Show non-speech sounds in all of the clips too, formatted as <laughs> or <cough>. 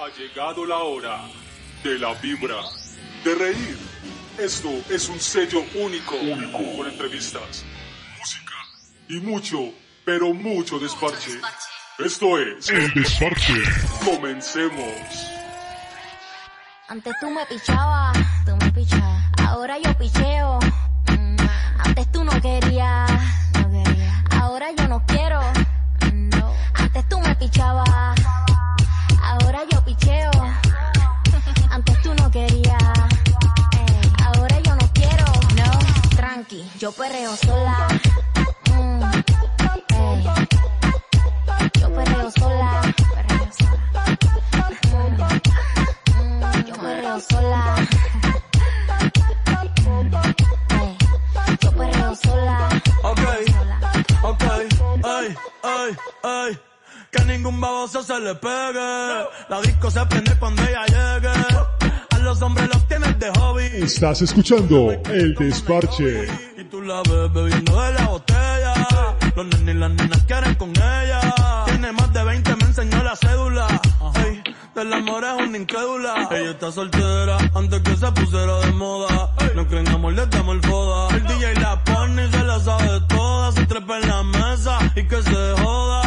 Ha llegado la hora de la vibra, de reír. Esto es un sello único, con entrevistas, música y mucho, pero mucho desparche. Esto es El Desparche. Comencemos. Antes tú me pichabas, tú me pichabas. Ahora yo picheo. Mm, Antes tú no querías, no quería. Ahora yo no quiero. No. Antes tú me pichabas. Yo perreo sola. Mm, ey. Yo perreo sola. Perreo sola. Mm, yo perreo sola. Ey, Yo perreo sola. Ok, sola. ok, ay, ay, ay. Que ningún baboso se le pegue. La disco se prende cuando ella llegue. A los hombres los tienes de hobby. Estás escuchando El Desparche. Y tú la ves bebiendo de la botella. Los nenes y las nenas quieren con ella. Tiene más de 20, me enseñó la cédula. Ey, del amor es una incrédula. Ella está soltera antes que se pusiera de moda. No creen amor, le damos el foda. El DJ la pone y se la sabe toda. Se trepa en la mesa y que se joda.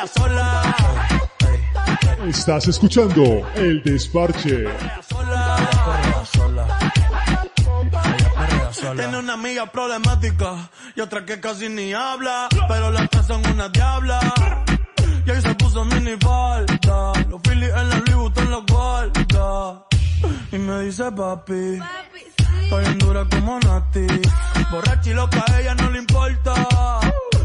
Perrea sola. Estás escuchando El Desparche. Tiene una amiga problemática y otra que casi ni habla, pero las tres son una diabla. Y ahí se puso mini falta, los Phillies en la Louis Vuitton los guarda. Y me dice papi, estoy en dura como Nati. Borracha y loca, a ella no le importa.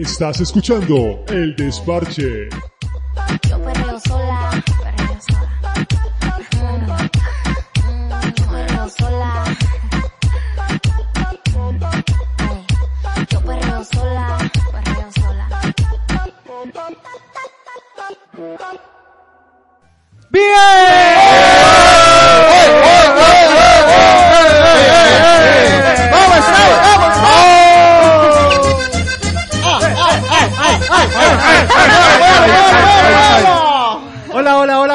Estás escuchando El Desparche. Yo perreo sola. Perreo sola. Yo perreo sola. Ey, Yo perreo sola. Perreo sola. Hola,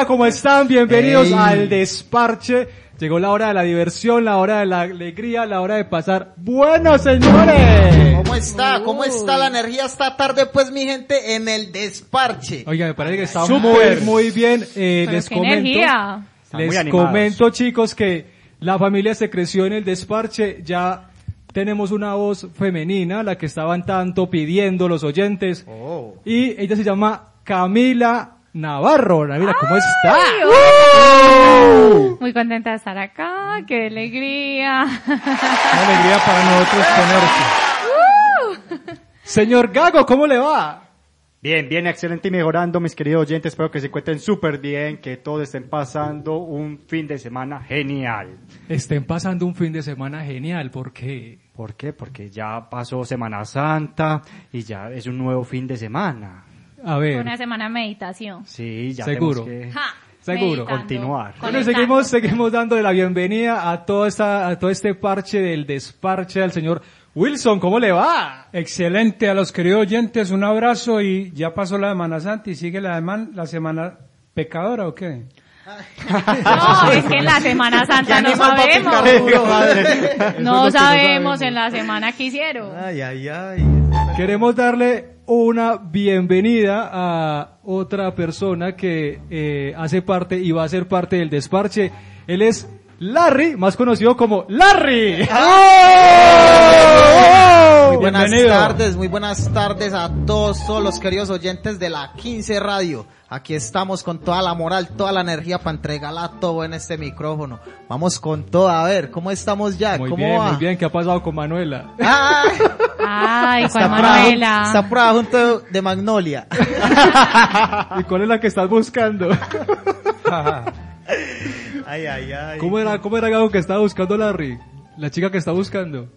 hola, ¿cómo están? Bienvenidos Ey. al Desparche. Llegó la hora de la diversión, la hora de la alegría, la hora de pasar. ¡Bueno, señores! ¿Cómo está? ¿Cómo está la energía esta tarde, pues, mi gente, en el desparche? Oiga, me parece que está muy, muy bien. Eh, Pero les qué comento, energía. les comento, chicos, que la familia se creció en el Desparche. Ya tenemos una voz femenina, la que estaban tanto pidiendo los oyentes. Oh. Y ella se llama Camila Navarro. Mira, ¿cómo está? Muy contenta de estar acá, qué alegría. Una alegría para nosotros tenerte. Señor Gago, ¿cómo le va? Bien, bien, excelente y mejorando, mis queridos oyentes. Espero que se encuentren súper bien, que todos estén pasando un fin de semana genial. Estén pasando un fin de semana genial, porque ¿Por qué? Porque ya pasó Semana Santa y ya es un nuevo fin de semana. A ver, Una semana de meditación. Sí, ya Seguro. tenemos que... Ja, Seguro. meditando, Continuar. bueno, seguimos, seguimos dándole la bienvenida a toda esta, a todo este parche del desparche al señor Wilson. ¿Cómo le va? Excelente, a los queridos oyentes, un abrazo y ya pasó la Semana Santa y sigue la, deman- la Semana Pecadora o qué? No, es que en la Semana <laughs> Santa no sabemos. <laughs> No no sabemos sabemos. en la semana que hicieron. Ay, ay, ay. Queremos darle una bienvenida a otra persona que eh, hace parte y va a ser parte del desparche. Él es Larry, más conocido como Larry. ¡Oh! buenas Bienvenido. tardes, muy buenas tardes a todos, todos los queridos oyentes de la 15 Radio. Aquí estamos con toda la moral, toda la energía para entregarla todo en este micrófono. Vamos con todo, a ver, ¿cómo estamos ya? Muy ¿Cómo bien, va? muy bien. ¿Qué ha pasado con Manuela? ¡Ay! Ay, por ahí- Manuela. Está por ahí junto de Magnolia. <laughs> ¿Y cuál es la que estás buscando? <laughs> <laughs> Ay, ay, ay. ¿Cómo era, cómo era Gago que estaba buscando Larry? La chica que está buscando.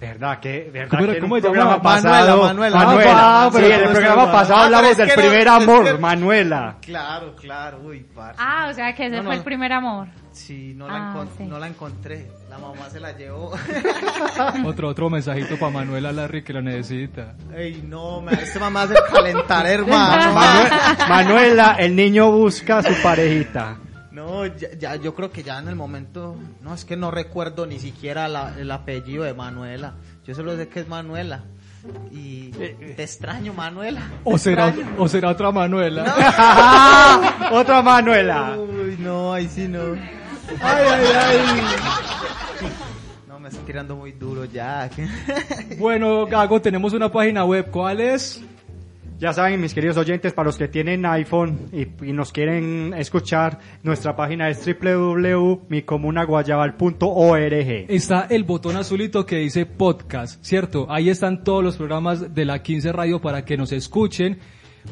¿Verdad que, verdad ¿Cómo era- que cómo se llama? programa Manuela, pasado, Manuela. Manuela. Ah, sí, pero en el programa pasado Ah, hablamos pero del no- primer es amor, que- <laughs> Manuela. Claro, claro, uy, parce. Ah, o sea que ese No, fue no. el primer amor. Sí, no la, Ah, encon- sí. no la encontré. La mamá se la llevó. <laughs> Otro, otro mensajito para Manuela Larry que lo necesita. Ey, no, me, este mamá hace calentar, hermano. Manue- Manuela, el niño busca a su parejita. No, ya, ya, yo creo que ya en el momento, no, es que no recuerdo ni siquiera la- el apellido de Manuela. Yo solo sé que es Manuela. Y te extraño, Manuela. O será, extraño. o será otra Manuela. <laughs> Otra Manuela. Uy, no, ahí sí no. Ay, ay, ay. No, me estoy tirando muy duro ya. <laughs> Bueno, Gago, tenemos una página web. ¿Cuál es? Ya saben, mis queridos oyentes, para los que tienen iPhone y, nos quieren escuchar, nuestra página es www.micomunaguayabal.org. Está el botón azulito que dice podcast, ¿cierto? Ahí están todos los programas de la 15 Radio para que nos escuchen.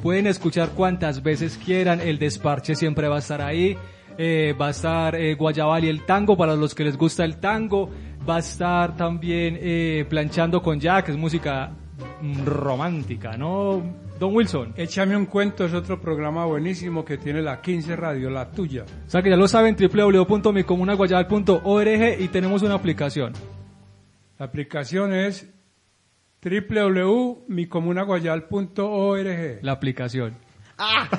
Pueden escuchar cuantas veces quieran. El desparche siempre va a estar ahí. Eh, va a estar eh, Guayabal y el tango para los que les gusta el tango. Va a estar también eh, planchando con Jack, es música mm, romántica, ¿no? Don Wilson. Échame un cuento es otro programa buenísimo que tiene la 15 Radio, la tuya. O sea que ya lo saben, www.micomunaguayabal.org y tenemos una aplicación. La aplicación es www.micomunaguayal.org. La aplicación.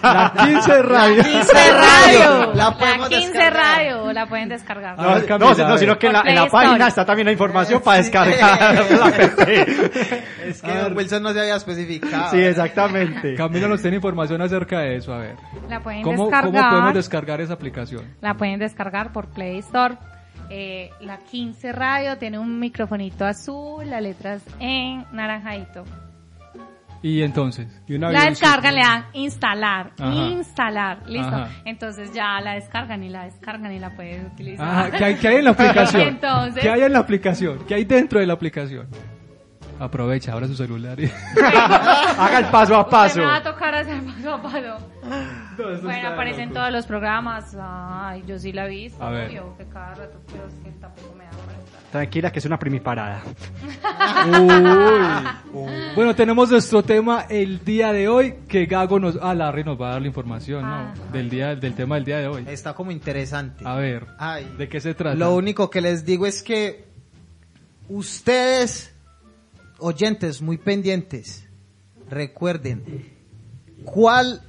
La 15 Radio. La 15 Radio. La La podemos 15 descargar. Radio la pueden descargar. A No, ver, Camila, no, no, sino que en la, en la página está también la información para descargar la <laughs> app. Es que Don Wilson no se había especificado. Sí, exactamente. Camila nos tiene información acerca de eso, a ver. La pueden ¿Cómo, descargar. ¿Cómo podemos descargar esa aplicación? La pueden descargar por Play Store. Eh, la 15 Radio tiene un microfonito azul, las letras en naranjadito. Y entonces, Y una La descargan, le dan instalar, Ajá. instalar, listo. Ajá. Entonces ya la descargan y la descargan y la pueden utilizar. ah, ¿qué, hay, qué hay en la aplicación? Entonces- ¿Qué hay en la aplicación? ¿Qué hay dentro de la aplicación? Aprovecha, abra su celular. y- <laughs> Haga el paso a paso. Me va a tocar hacer paso a paso. Bueno, aparecen todos los programas. Ay, yo sí la vi. A ver. Obvio, que cada rato, pero es que tampoco me da. Tranquila que es una primiparada. Uy. <laughs> Bueno, tenemos nuestro tema el día de hoy, que Gago nos... Ah, Larry nos va a dar la información, ¿no? Ah. Del, día, del tema del día de hoy. Está como interesante. A ver, Ay. ¿de qué se trata? Lo único que les digo es que ustedes, oyentes muy pendientes, recuerden cuál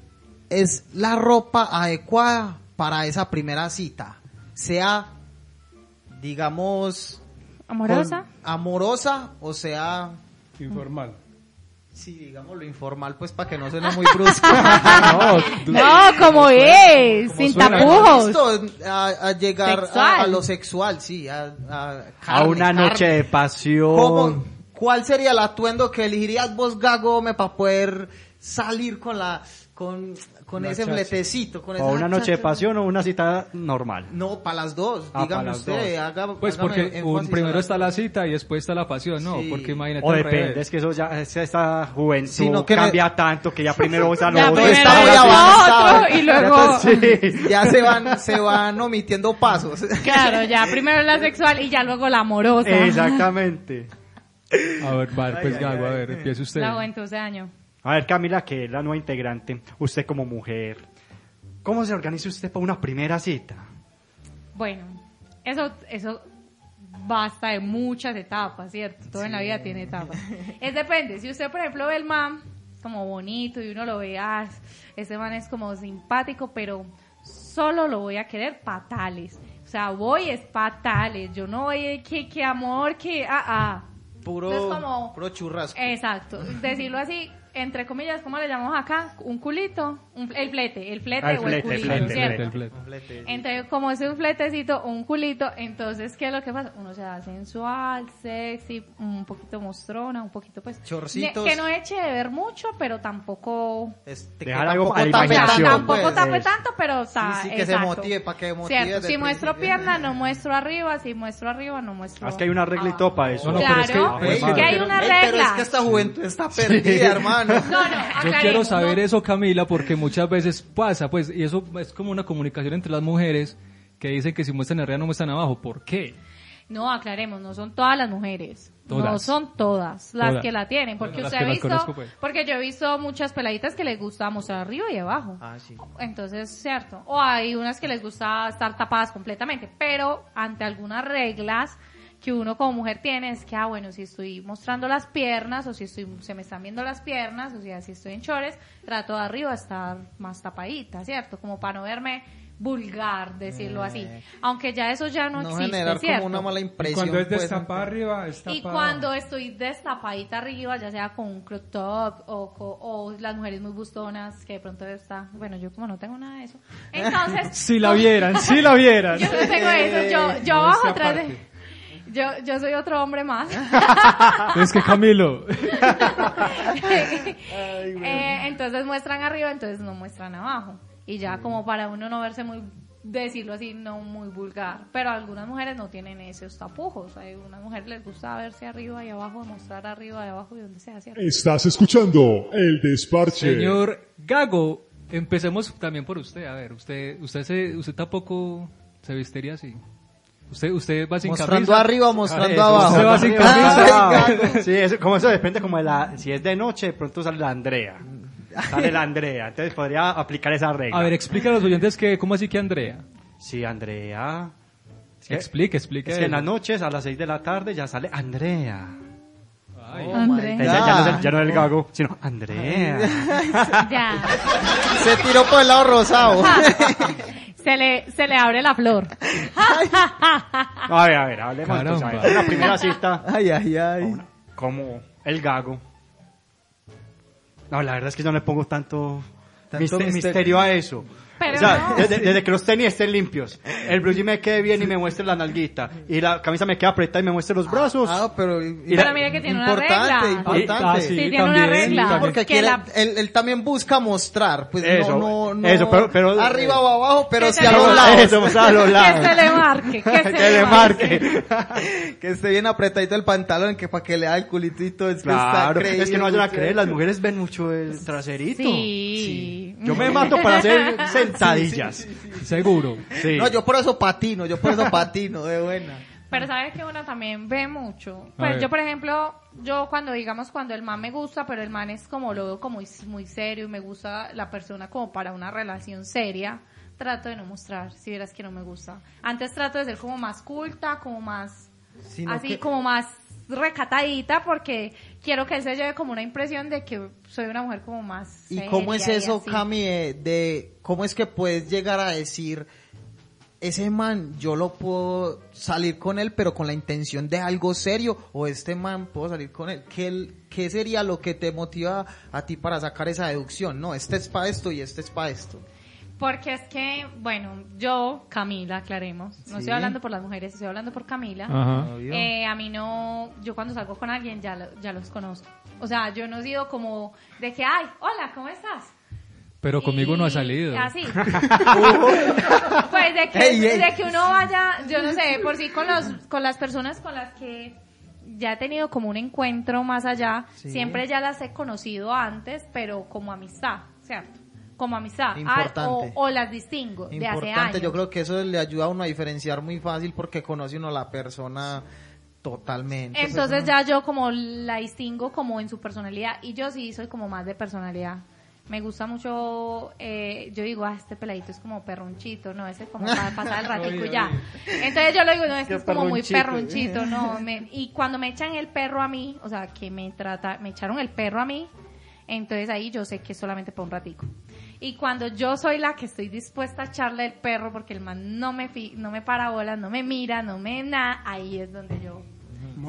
es la ropa adecuada para esa primera cita. Sea, digamos, ¿Amorosa? con- amorosa o sea, Informal. sí, digamos lo informal, pues para que no suene muy brusco. <laughs> <laughs> No, como es, ¿Cómo sin suena? tapujos. Listo, a, a llegar a, lo sexual, sí, a, a, una carne. noche de pasión. ¿Cómo- ¿Cuál sería el atuendo que elegirías vos, Gagome, para poder salir con la, con, con ese chacha. fletecito, con esa O una noche de pasión o una cita normal. No, para las dos, Ah, dígame las usted, dos. haga, Pues porque un, primero está la cita y después está la pasión, ¿no? Sí. Porque imagínate O depende, es que eso ya, es- esta juventud Sino que cambia tanto que ya primero usa <laughs> lo Ya otro. <laughs> está muy avanzado. y luego... Sí. Ya se van, se van omitiendo pasos. <laughs> Claro, ya primero la sexual y ya luego la amorosa. Exactamente. A ver, vale, pues Ay, Gago, a ver, empiece usted. La juventud de año. A ver, Camila, que es la nueva integrante, usted como mujer, ¿cómo se organiza usted para una primera cita? Bueno, eso, eso basta de muchas etapas, ¿cierto? Todo en la vida tiene etapas. <laughs> Es depende. Si usted, por ejemplo, ve el man como bonito y uno lo ve, ah, ese man es como simpático, pero solo lo voy a querer patales. O sea, voy es patales. Yo no voy que, que amor, que, ah, ah. Puro, Entonces, como- puro churrasco. Exacto. Decirlo así, entre comillas, ¿cómo le llamamos acá? Un culito, un- el flete, el flete Ah, el o flete, el culito, el flete, ¿cierto? el flete. Entonces, como es un fletecito, un culito, entonces, ¿qué es lo que pasa? Uno se da sensual, sexy, un poquito mostrona, un poquito, pues... Chorcitos. Que no eche de ver mucho, pero tampoco... Este, Dejar que algo tampoco a la imaginación. tampoco pues. tape Eso. tanto, pero está... Sí, sí, que se exacto. motive, para que motive si muestro pierna, no muestro arriba, si muestro arriba, no muestro Es que hay una regla y para eso. No, no, pero es que- Claro, pero es es que hay una Ey, Pero es regla. que esta juventud está perdida, hermano. <laughs> No, no, Yo quiero saber no- eso, Camila, porque muchas veces pasa, pues, y eso es como una comunicación entre las mujeres que dicen que si muestran arriba no muestran abajo. ¿Por qué? No, aclaremos, no son todas las mujeres. No son todas las Todas. que la tienen, porque Bueno, usted ha visto, conozco, pues. porque yo he visto muchas peladitas que les gusta mostrar arriba y abajo. Ah, sí. Entonces, cierto. O hay unas que les gusta estar tapadas completamente, pero ante algunas reglas que uno como mujer tiene es que, ah, bueno, si estoy mostrando las piernas o si estoy, se me están viendo las piernas, o sea, si estoy en chores, trato de arriba estar más tapadita, ¿cierto? Como para no verme vulgar, decirlo así. Aunque ya eso ya no, No existe, generar ¿cierto? como una mala Y impresión. cuando es pues, destapada arriba, está Y cuando estoy destapadita arriba, ya sea con un crop top o, co- o las mujeres muy bustonas, que de pronto está, bueno, yo como no tengo nada de eso. <laughs> Entonces, Si la vieran, si la vieran. <laughs> yo no tengo eso, yo, yo esta atrás de, parte. Yo, yo soy otro hombre más. <laughs> Es que Camilo. <laughs> Eh, entonces muestran arriba, entonces no muestran abajo. Y ya como para uno no verse muy, decirlo así, no muy vulgar. Pero algunas mujeres no tienen esos tapujos. Hay unas mujeres les gusta verse arriba y abajo, mostrar arriba y abajo y donde sea, ¿cierto? Estás escuchando El Desparche. Señor Gago, empecemos también por usted. A ver, usted, usted, se, usted tampoco se vestiría así. Usted, usted va sin Mostrando camisa. arriba, mostrando Eso, abajo. usted va sin Ay, camisa. gato. Sí, eso, como eso depende como de la, si es de noche, de pronto sale la Andrea. Sale la Andrea, entonces podría aplicar esa regla. A ver, explica a los oyentes que, ¿cómo así que Andrea? Sí, Andrea. Es que, Explique, explique. es que en las noches a las 6 de la tarde ya sale Andrea. Oh Andrea. ya, no ya no es el gago, sino Andrea. <laughs> Ya. Se tiró por el lado rosado. <laughs> <laughs> Se le, se le abre la flor. <laughs> A ver, a ver, hablemos entonces. a ver. Una primera cita Ay, ay, ay. como el gago. No, la verdad es que yo no le pongo tanto, Tanto mister- mister- misterio a eso. Pero o sea, no. desde, desde que los tenis estén limpios, el blue jean me quede bien y me muestre la nalguita, y la camisa me queda apretada y me muestre los brazos. Ah, pero, Pero mire que tiene una importante, regla. importante. Ah, sí, Sí, tiene una también, regla. también. Porque Que quiere, la- él, él también busca mostrar, pues Eso, no, no, no eso, pero- pero- arriba o abajo, pero Que sí se a los lados. Eso, vamos a los Que lados. se le marque, que <laughs> se Que le marque. <laughs> que esté bien apretadito el pantalón, que para que le da el culitito, es que está Claro, creído. es que no vayan a creer, las mujeres ven mucho el traserito. Sí. Yo me mato para hacer <laughs> sentadillas. Seguro. Sí. No, yo por eso patino, yo por eso patino, de buena. Pero sabes que uno también ve mucho. Pues yo, por ejemplo, yo cuando digamos cuando el man me gusta, pero el man es como lo veo como muy, muy serio y me gusta la persona como para una relación seria, trato de no mostrar, si vieras que no me gusta. Antes trato de ser como más culta, como más Sino así que- como más recatadita porque quiero que él se lleve como una impresión de que soy una mujer como más ¿Y cómo es eso. Cami, de, de- cómo es que puedes llegar a decir, ese man, yo lo puedo salir con él, pero con la intención de algo serio, o este man, puedo salir con él? ¿Qué, qué sería lo que te motiva a ti para sacar esa deducción? No, este es para esto y este es para esto. Porque es que, bueno, yo, Camila, aclaremos, no Sí. estoy hablando por las mujeres, estoy hablando por Camila. Ajá. Eh, a mí no, yo cuando salgo con alguien ya, lo- ya los conozco. O sea, yo no he sido como de que, ay, hola, ¿cómo estás? Pero conmigo Y- no ha salido. Así. <laughs> <laughs> pues de que, de que uno vaya, yo no sé, por sí con los, con las personas con las que ya he tenido como un encuentro más allá, Sí. siempre ya las he conocido antes, pero como amistad, ¿cierto? Como amistad. Ah, Importante. o, o las distingo de hace años. yo creo que eso le ayuda a uno a diferenciar muy fácil porque conoce uno a la persona totalmente. pues, Entonces ya yo como la distingo como en su personalidad y yo sí soy como más de personalidad. Me gusta mucho, eh, yo digo, ah, este peladito es como perronchito, no, ese es como para <laughs> pasar el ratico ya. Entonces yo le digo, no, este Qué es como muy perronchito. perronchito, no. <laughs> me- y cuando me echan el perro a mí, o sea, que me trata, me echaron el perro a mí, entonces ahí yo sé que es solamente para un ratico. Y cuando yo soy la que estoy dispuesta a echarle el perro porque el man no me, fi- no me para bolas, no me mira, no me nada, ahí es donde yo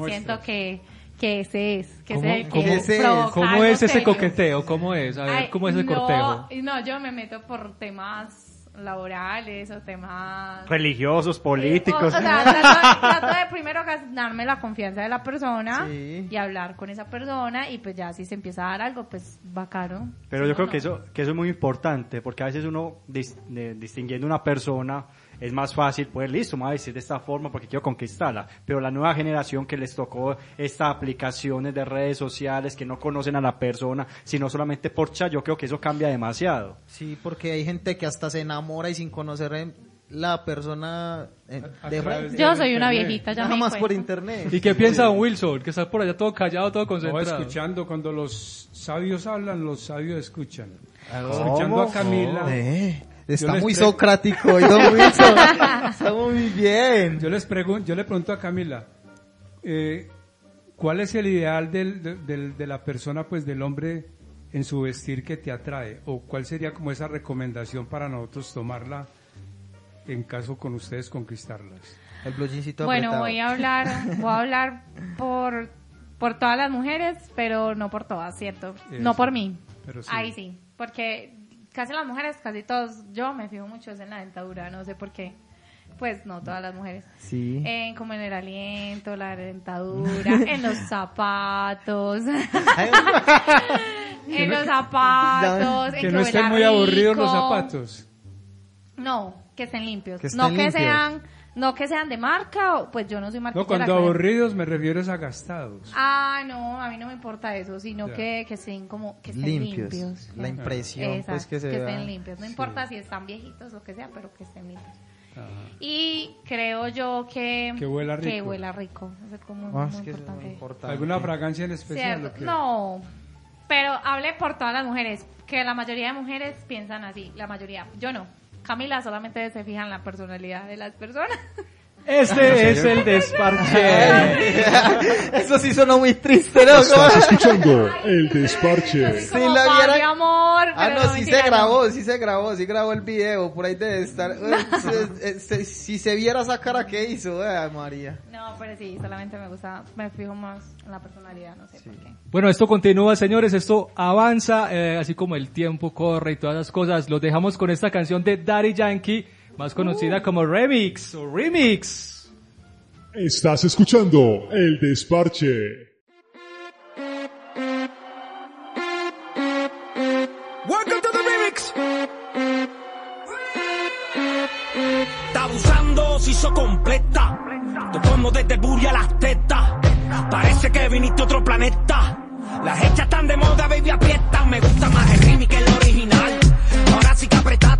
siento que, que ese es, que ¿Cómo- ese es el cómo- que ese es? ¿Cómo es ese serio. coqueteo? ¿Cómo es? A ver, Ay, ¿cómo es el no, cortejo? No, yo me meto por temas laborales o temas... Religiosos, políticos. O, o sea, trato, trato de primero ganarme la confianza de la persona Sí. y hablar con esa persona y pues ya si se empieza a dar algo, pues bacano. Pero Si yo no, creo no. que eso, que eso es muy importante, porque a veces uno, dis- de- distinguiendo una persona, es más fácil, pues listo, me voy a decir de esta forma porque quiero conquistarla. Pero la nueva generación que les tocó estas aplicaciones de redes sociales, que no conocen a la persona, sino solamente por chat, yo creo que eso cambia demasiado. Sí, porque hay gente que hasta se enamora y sin conocer en la persona eh, de de- Yo soy una viejita, ya nada me más por internet. ¿Y qué piensa don Wilson? Que está por allá todo callado, todo No, concentrado. escuchando, cuando los sabios hablan, los sabios escuchan. ¿Cómo? Escuchando a Camila, Eh, está muy pre- socrático hoy, don Wilson. está muy bien. yo les pregunto, yo le pregunto a Camila, eh, ¿cuál es el ideal del, de, del- de la persona, pues del hombre en su vestir que te atrae? ¿O cuál sería como esa recomendación para nosotros tomarla en caso con ustedes conquistarlas? El Bueno, voy a hablar, voy a hablar por, por todas las mujeres, pero no por todas, ¿cierto? No por mí. Pero sí. Ahí sí, porque casi las mujeres, casi todos, yo me fijo mucho es en la dentadura, no sé por qué. Pues no todas las mujeres. Sí. En, como en el aliento, la dentadura, <laughs> en los zapatos, en los zapatos, en Que no estén muy aburridos los zapatos. No, que estén limpios. Que no estén que limpios. sean, no que sean de marca, o, pues yo no soy marca. No, cuando aburridos me refiero es a gastados. Ah, no, a mí no me importa eso, sino que, que estén como, que estén Limpios. limpios. La impresión, Exacto, pues, que se estén limpios. No importa si están viejitos o que sea, pero que estén limpios. Ajá. Y creo yo que... Que huela Que rico. huela rico. Eso es como Ah, muy es que es importante. ¿Alguna fragancia en especial? O? No, pero hable por todas las mujeres, que la mayoría de mujeres piensan así, la mayoría. Yo no. Camila solamente se fija en la personalidad de las personas. Este es el desparche. <laughs> Eso sí sonó muy triste, ¿no? Estás escuchando el desparche. Sí, Como la paz viera- de amor. Ah, pero no, sí se grabó, sí se grabó, sí grabó el video, por ahí debe estar. Eh, se- se- si se viera esa cara que hizo, eh, María. No, pero sí, solamente me gusta, me fijo más en la personalidad, no sé por qué. Bueno, esto continúa, señores, esto avanza, eh, así como el tiempo corre y todas las cosas. Los dejamos con esta canción de Daddy Yankee, más conocida como Remix o Remix. Estás escuchando el desparche. Welcome to the remix. Está abusando, se hizo completa. Te como desde Buri a las tetas. Parece que viniste a otro planeta. Las hechas están de moda, baby, aprieta. Me gusta más el remix que el original. Ahora sí que apretaste,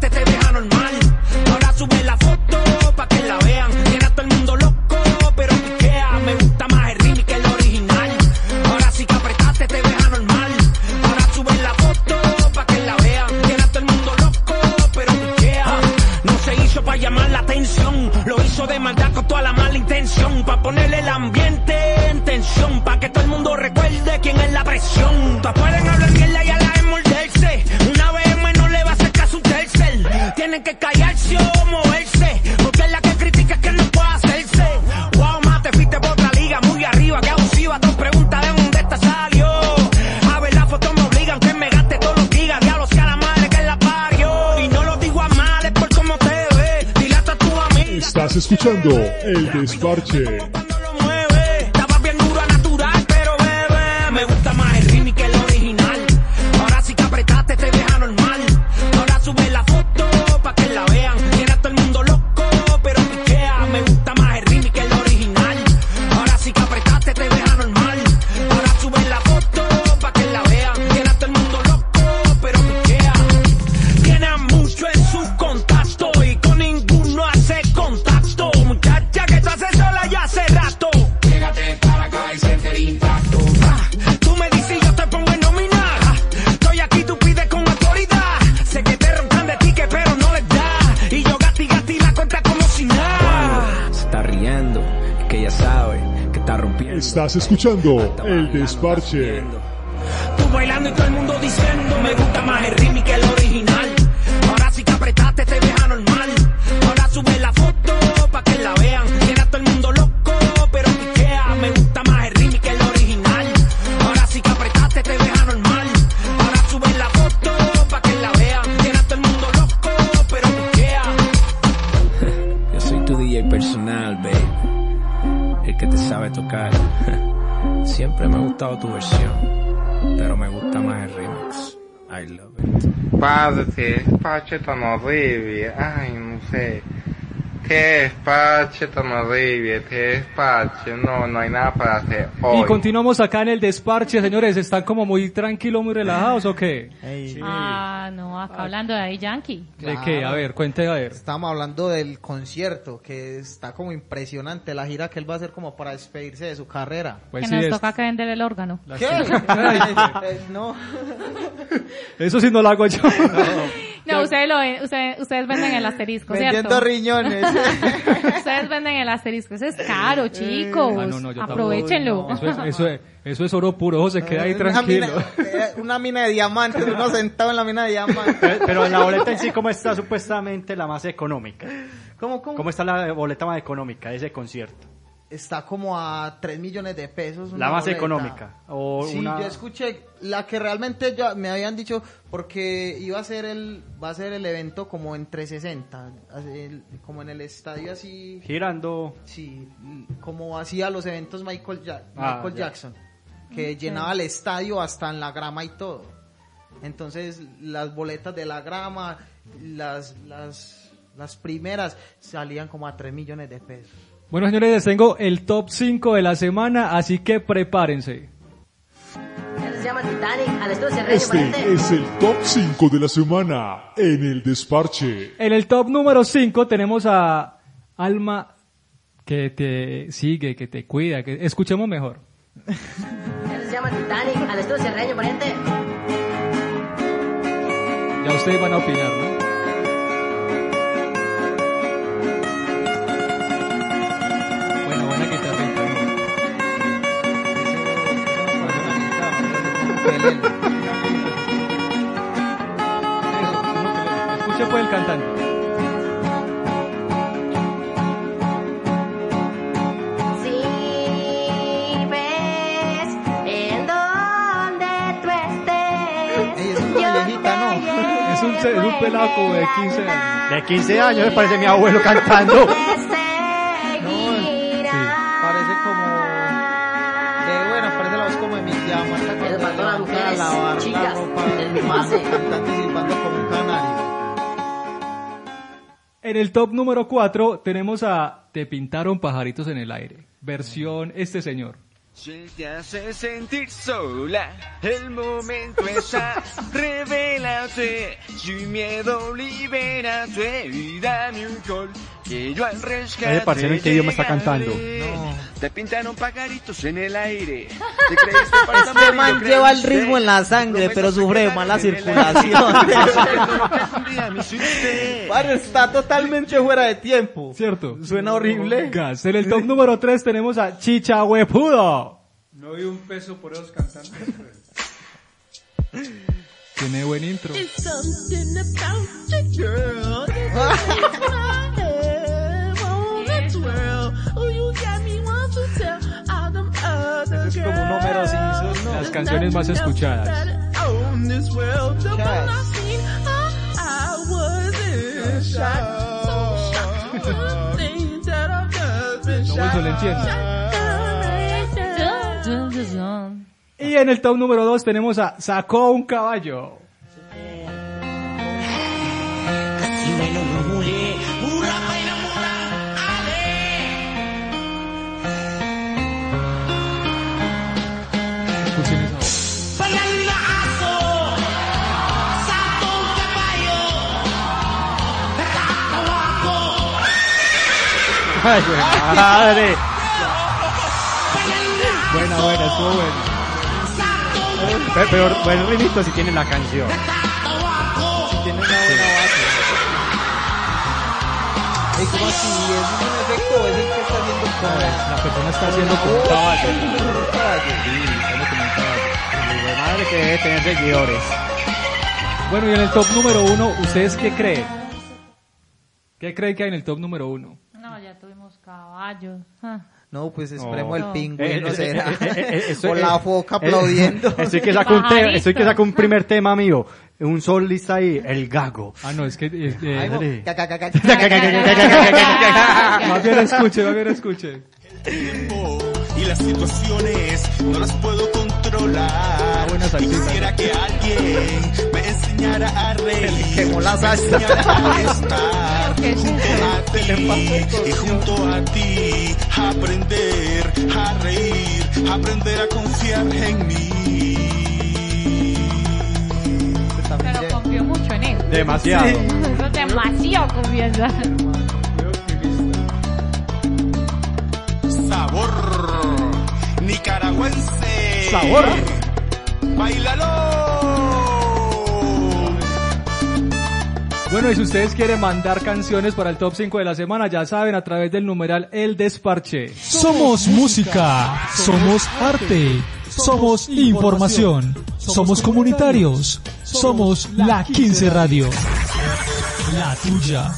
El ambiente en tensión. Pa' que todo el mundo recuerde quién es la presión. Pa' pueden hablar mierda y a la vez morderse. Una más no le va a hacer caso un tercer. Tienen que callarse o moverse. Porque es la que critica que no puede hacerse. Wow, más te fuiste por otra liga. Muy arriba, que abusiva. Dos preguntas de dónde esta salió. A ver la foto me obligan que me gaste todos los gigas. Diablo sea la madre que la parió. Y no lo digo a mal, es por cómo te ves. Dile hasta a tu amiga. Estás escuchando el desparche. Estás escuchando el desparche. Tú bailando y todo el mundo diciendo Me gusta más el remix que el original it. Padre, despacho tan horrible. Ay, no sé. Qué despacho tan horrible, qué despacho. No, no hay nada para hacer hoy. Y continuamos acá en el desparche, señores. ¿Están como muy tranquilos, muy relajados o qué? Ah, no, acá hablando de ahí Yankee. ¿De qué? A ver, cuente a ver. Estamos hablando del concierto, que está como impresionante, la gira que él va a hacer como para despedirse de su carrera. Pues que sí, nos es- toca que vender el órgano. ¿Qué? <laughs> Ay. <laughs> Eh, no. Eso sí no lo hago yo. <laughs> No, ustedes, lo ven- ustedes, ustedes venden el asterisco, Vendiendo ¿cierto? riñones. <laughs> Ustedes venden el asterisco. Eso es caro, chicos. Ah, no, no, yo tampoco. Aprovechenlo. Eso es, eso, es, eso es oro puro, José, queda ahí Una tranquilo. mina, eh, una mina de diamantes, uno sentado en la mina de diamantes. Pero, pero la boleta en sí, ¿cómo está supuestamente la más económica? ¿Cómo, cómo? ¿Cómo está la boleta más económica de ese concierto? Está como a 3 millones de pesos. una La más boleta. económica. O Sí, una... yo escuché la que realmente ya me habían dicho porque iba a ser el va a ser el evento como en 360, así, el- como en el estadio así, Girando. sí, como hacía los eventos Michael, Ja- Ah, Michael ya. Jackson, que llenaba el estadio hasta en la grama y todo. Entonces las boletas de la grama, las las las primeras salían como a 3 millones de pesos. Bueno, señores, les tengo el top 5 de la semana, así que prepárense. Se llama Titanic, al estudio Cerreño, Este es el top 5 de la semana en el desparche. En el top número 5 tenemos a Alma que te sigue, que te cuida, que escuchemos mejor. Se llama Titanic, al estudio Cerreño, pariente. Ya ustedes van a opinar, ¿no? Escuche pues el cantante. Si ves en donde tú estés. Ey, es una viejita, ¿no? Es un, es un pelado como de 15 años. De 15 años me parece mi abuelo cantando. En el top número 4 tenemos a Te pintaron pajaritos en el aire. Versión este señor. Que yo al rescate Oye, parcero, ¿en qué idioma está cantando? Te pintaron pajaritos en el aire, <laughs> te creíste Este man lleva el ritmo en la sangre, pero sufre de mala circulación. <laughs> Padre, está totalmente fuera de tiempo. ¿Cierto? Suena horrible. Gas. En el top número 3 tenemos a Chicha Huepudo. No doy un peso por esos cantantes. Tiene buen intro. <laughs> You, girl. Es como un Simpson, ¿no? Las canciones más escuchadas. No, eso lo entiendo. Y en el top número 2 tenemos a Sacó un caballo. Ay, madre. Buena, buena, estuvo buena. Pero, pero buen ritmito si tiene la canción. Tiene una buena base. ¿Y cómo así? ¿Es un efecto o es el que está haciendo La persona está haciendo como un caballo. un caballo? Sí, está como un caballo. Mi madre que debe tener seguidores. Bueno, y en el top número 1, ¿ustedes qué creen? ¿Qué creen que hay en el top número 1? No, ya tuvimos caballos. Ah. No, pues esperemos No. el pingüino Eh, eh, será. eh, eh, eh, eso- o la eh, foca eh, aplaudiendo. Estoy que saco un que saco un primer tema mío. Un solista ahí, el gago. Ah, no, es que... más bien escuche, más bien escuche. tiempo y las situaciones no las puedo controlar. controlar. Y quisiera que alguien me enseñara a reír. Quemó la salsa. enseñara a estar junto <laughs> a ti y junto a ti aprender a reír, aprender a confiar en mí. Pero confío mucho en él. Demasiado. Eso es demasiado confianza. Sabor nicaragüense. Sabor. Bailalo. Bueno, y si ustedes quieren mandar canciones para el top 5 de la semana, ya saben, a través del numeral El Desparche. Somos música, somos arte, somos información, somos comunitarios, somos la 15 Radio. La tuya.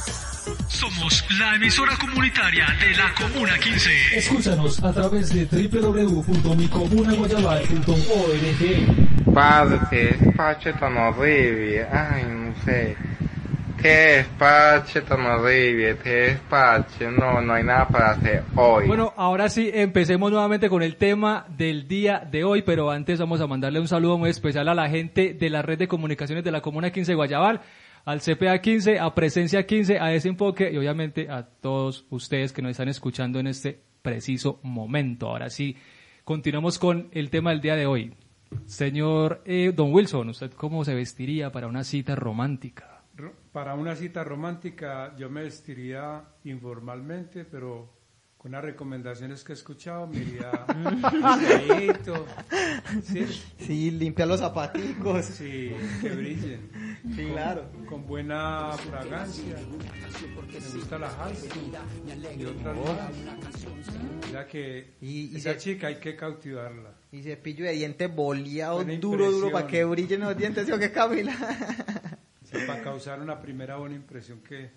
Somos la emisora comunitaria de la Comuna 15. Escúchanos a través de www.micomunaguayabal.org. Parce, espacio tan horrible. Ay, no sé. Qué espacio tan horrible. Qué espacio. No, no hay nada para hacer hoy. Bueno, ahora sí, empecemos nuevamente con el tema del día de hoy, pero antes vamos a mandarle un saludo muy especial a la gente de la red de comunicaciones de la Comuna 15 de Guayabal, al CPA 15, a Presencia 15, a Desenfoque y obviamente a todos ustedes que nos están escuchando en este preciso momento. Ahora sí, continuamos con el tema del día de hoy. Señor eh, Don Wilson, ¿usted cómo se vestiría para una cita romántica? Para una cita romántica yo me vestiría informalmente, pero con las recomendaciones que he escuchado me iría ¿sí? Sí, limpia los zapaticos. Sí, que brillen. Sí, Con- claro. Con buena fragancia. Me gusta la Halsey y otras más. Mira que Y- y esa se- chica hay que cautivarla. Y cepillo de dientes boleado duro, duro, para que brillen los dientes, ¿sí o qué, Camila? <laughs> Para causar una primera buena impresión que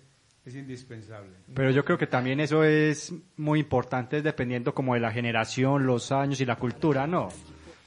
es indispensable. Pero yo creo que también eso es muy importante dependiendo como de la generación, los años y la cultura, ¿no?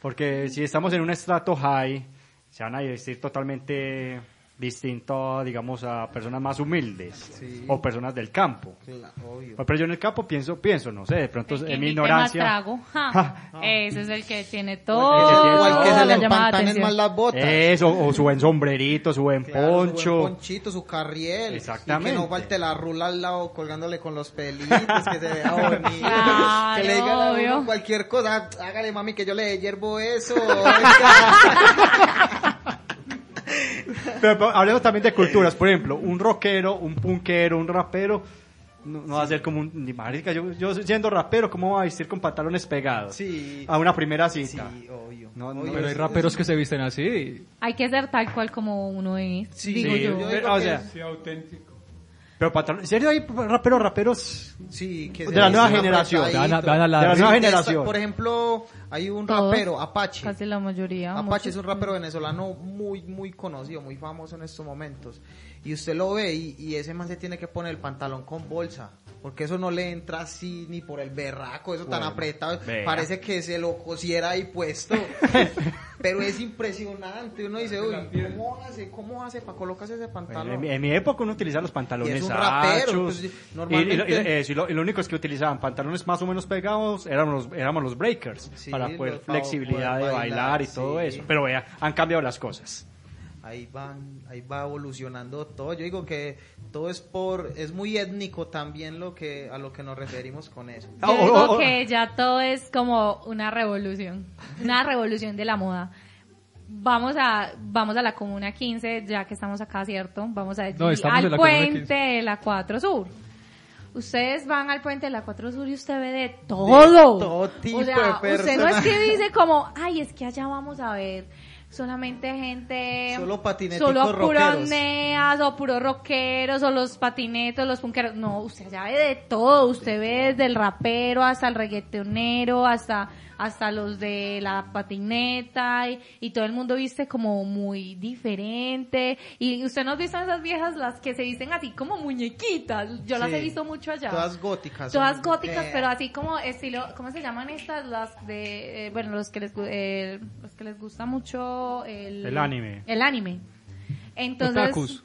Porque si estamos en un estrato high, se van a vestir totalmente distinto, digamos, a personas más humildes Sí. o personas del campo. Claro, obvio. Pero yo en el campo pienso, pienso, no sé, de pronto Que en mi ignorancia. trago. Ja. Ja. <laughs> Ese es el que tiene todo. <laughs> El que se le empantanen más las botas. Eso, o su buen sombrerito, su buen Claro, su buen poncho. ponchito, su carriel. Exactamente. Y que no falte la rula al lado colgándole con los pelitos, que se vea <laughs> bonito. Claro, que le digan cualquier cosa. Hágale, mami, que yo le hiervo eso. Pero, pero hablemos también de culturas, por ejemplo, un rockero, un punkero, un rapero, no, no va a ser como un... Ni marica, yo, yo siendo rapero, ¿cómo va a vestir con pantalones pegados? Sí. A una primera cita. Sí, obvio. No, no, Obvio, Pero hay es- raperos que se visten así. Hay que ser tal cual como uno es. Sí, digo Sí, yo. yo pero, digo o que sea, Sí, auténtico. Pero ¿En serio hay raperos, raperos? Sí, que De la nueva generación. De la nueva generación. Por ejemplo, hay un Todos. rapero, Apache. Casi la mayoría. Apache muchos. es un rapero venezolano muy, muy conocido, muy famoso en estos momentos. Y usted lo ve y, y ese man se tiene que poner el pantalón con bolsa. Porque eso no le entra así ni por el berraco, eso tan apretado. vea. Parece que se lo cosiera ahí puesto. <laughs> Pero es impresionante. Uno dice, uy, ¿cómo hace? ¿Cómo hace para colocarse ese pantalón? En mi, en mi época uno utilizaba los Y pantalones es un rapero, anchos. pues, y, normalmente- y lo- y- eso, y lo, y lo únicos que utilizaban pantalones más o menos pegados éramos los, éramos los breakers. Sí, para poder flexibilidad poder de bailar y todo eso. Pero vea, han cambiado las cosas. Ahí van ahí va evolucionando todo yo digo que todo es por es muy étnico también lo que a lo que nos referimos con eso Yo Oh, digo oh, oh. que ya todo es como una revolución, una revolución de la moda. Vamos a vamos a la Comuna 15, ya que estamos acá, ¿cierto? Vamos a No, en al la puente 15. de la 4 Sur. Ustedes van al puente de la 4 Sur y usted ve de todo. todo tipo o sea, de usted no es que dice como, ay, es que allá vamos a ver solamente gente... Solo patinéticos Solo puros neas o puros rockeros o los patinetos, los punkeros. No, usted ya ve de todo. Usted ve desde el rapero hasta el reggaetonero, hasta hasta los de la patineta y, y todo el mundo viste como muy diferente. Y usted no ha visto esas viejas las que se visten así como muñequitas. Yo las he visto mucho allá. todas góticas Todas son- góticas, eh, pero así como estilo, ¿cómo se llaman estas? Las de, eh, bueno, los que les, eh, los que les gusta mucho el, El anime. El anime. Entonces, Otakus.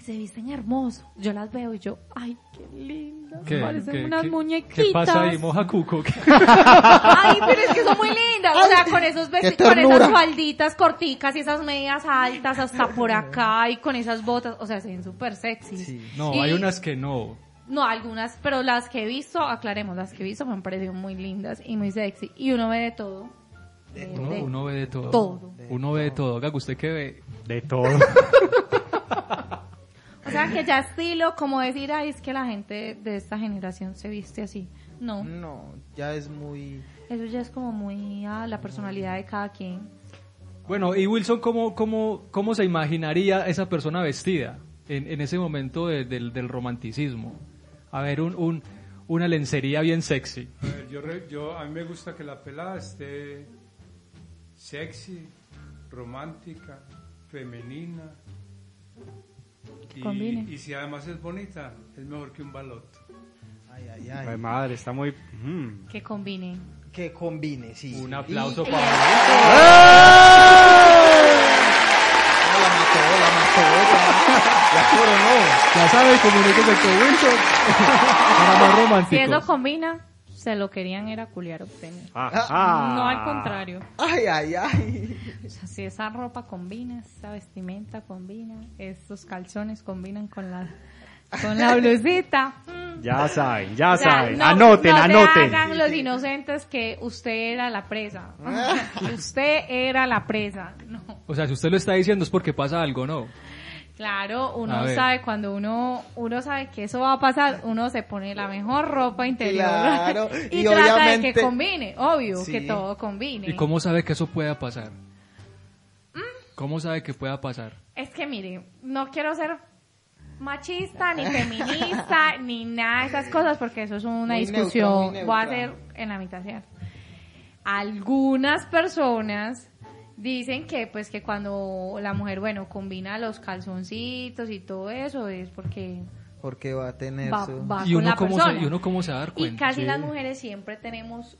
Se visten hermosos. Yo las veo y yo, ay, qué lindas. ¿Qué? Parecen ¿Qué- unas qué- muñequitas. ¿Qué pasa ahí, moja cuco? <laughs> Ay, pero es que son muy lindas. O sea, con esos vestidos, con esas falditas corticas y esas medias altas hasta por acá y con esas botas. O sea, se ven súper sexy. No, Y- hay unas que no. No, algunas, pero las que he visto, aclaremos, las que he visto me han parecido muy lindas y muy sexy. Y uno ve de todo. De- Uno, de- uno ve de todo. todo. Uno ve de todo. Gago, ¿usted qué ve? De todo. <laughs> O sea, que ya estilo, como decir, ay, es que la gente de esta generación se viste así. No, No, ya es muy... eso ya es como muy a la personalidad de cada quien. Bueno, y Wilson, ¿cómo, cómo, cómo se imaginaría esa persona vestida en, en ese momento de- del, del romanticismo? A ver, un, un, una lencería bien sexy. A ver, yo, yo, a mí me gusta que la pelada esté sexy, romántica, femenina. Y, Combine. y si además es bonita, es mejor que un balot. Ay, ay, Ay, ay. madre, está muy... mm. Que combine. Que combine, sí. Un aplauso Y- para No, la mató, la mató, ya. La coronó. Ya sabe, comuníquese con Wilson. <laughs> Para más Si romántico. eso combina, se lo querían era culiar a usted. No al contrario. Ay, ay, ay. O sea, si esa ropa combina, esa vestimenta combina, estos calzones combinan con la con la blusita. mm. Ya saben, ya O sea, saben. no- anoten, no anoten. se hagan los inocentes que usted era la presa. usted era la presa. No. O sea, si usted lo está diciendo es porque pasa algo, ¿no? Claro, uno sabe cuando uno uno sabe que eso va a pasar, uno se pone la mejor ropa interior Claro, <laughs> y, y trata de que combine, obvio, Sí. que todo combine. ¿Y cómo sabe que eso pueda pasar? ¿Mm? ¿Cómo sabe que pueda pasar? Es que mire, no quiero ser machista, ni <laughs> feminista, ni nada de esas cosas, porque eso es una Muy discusión. neutra, muy Voy a hacer en la mitad, ¿cierto? Algunas personas dicen que pues que cuando la mujer, bueno, combina los calzoncitos y todo eso es porque Porque va a tener va, su... va ¿Y con uno, la cómo se, persona. ¿Y uno cómo se va a dar Y cuenta? casi Sí. las mujeres siempre tenemos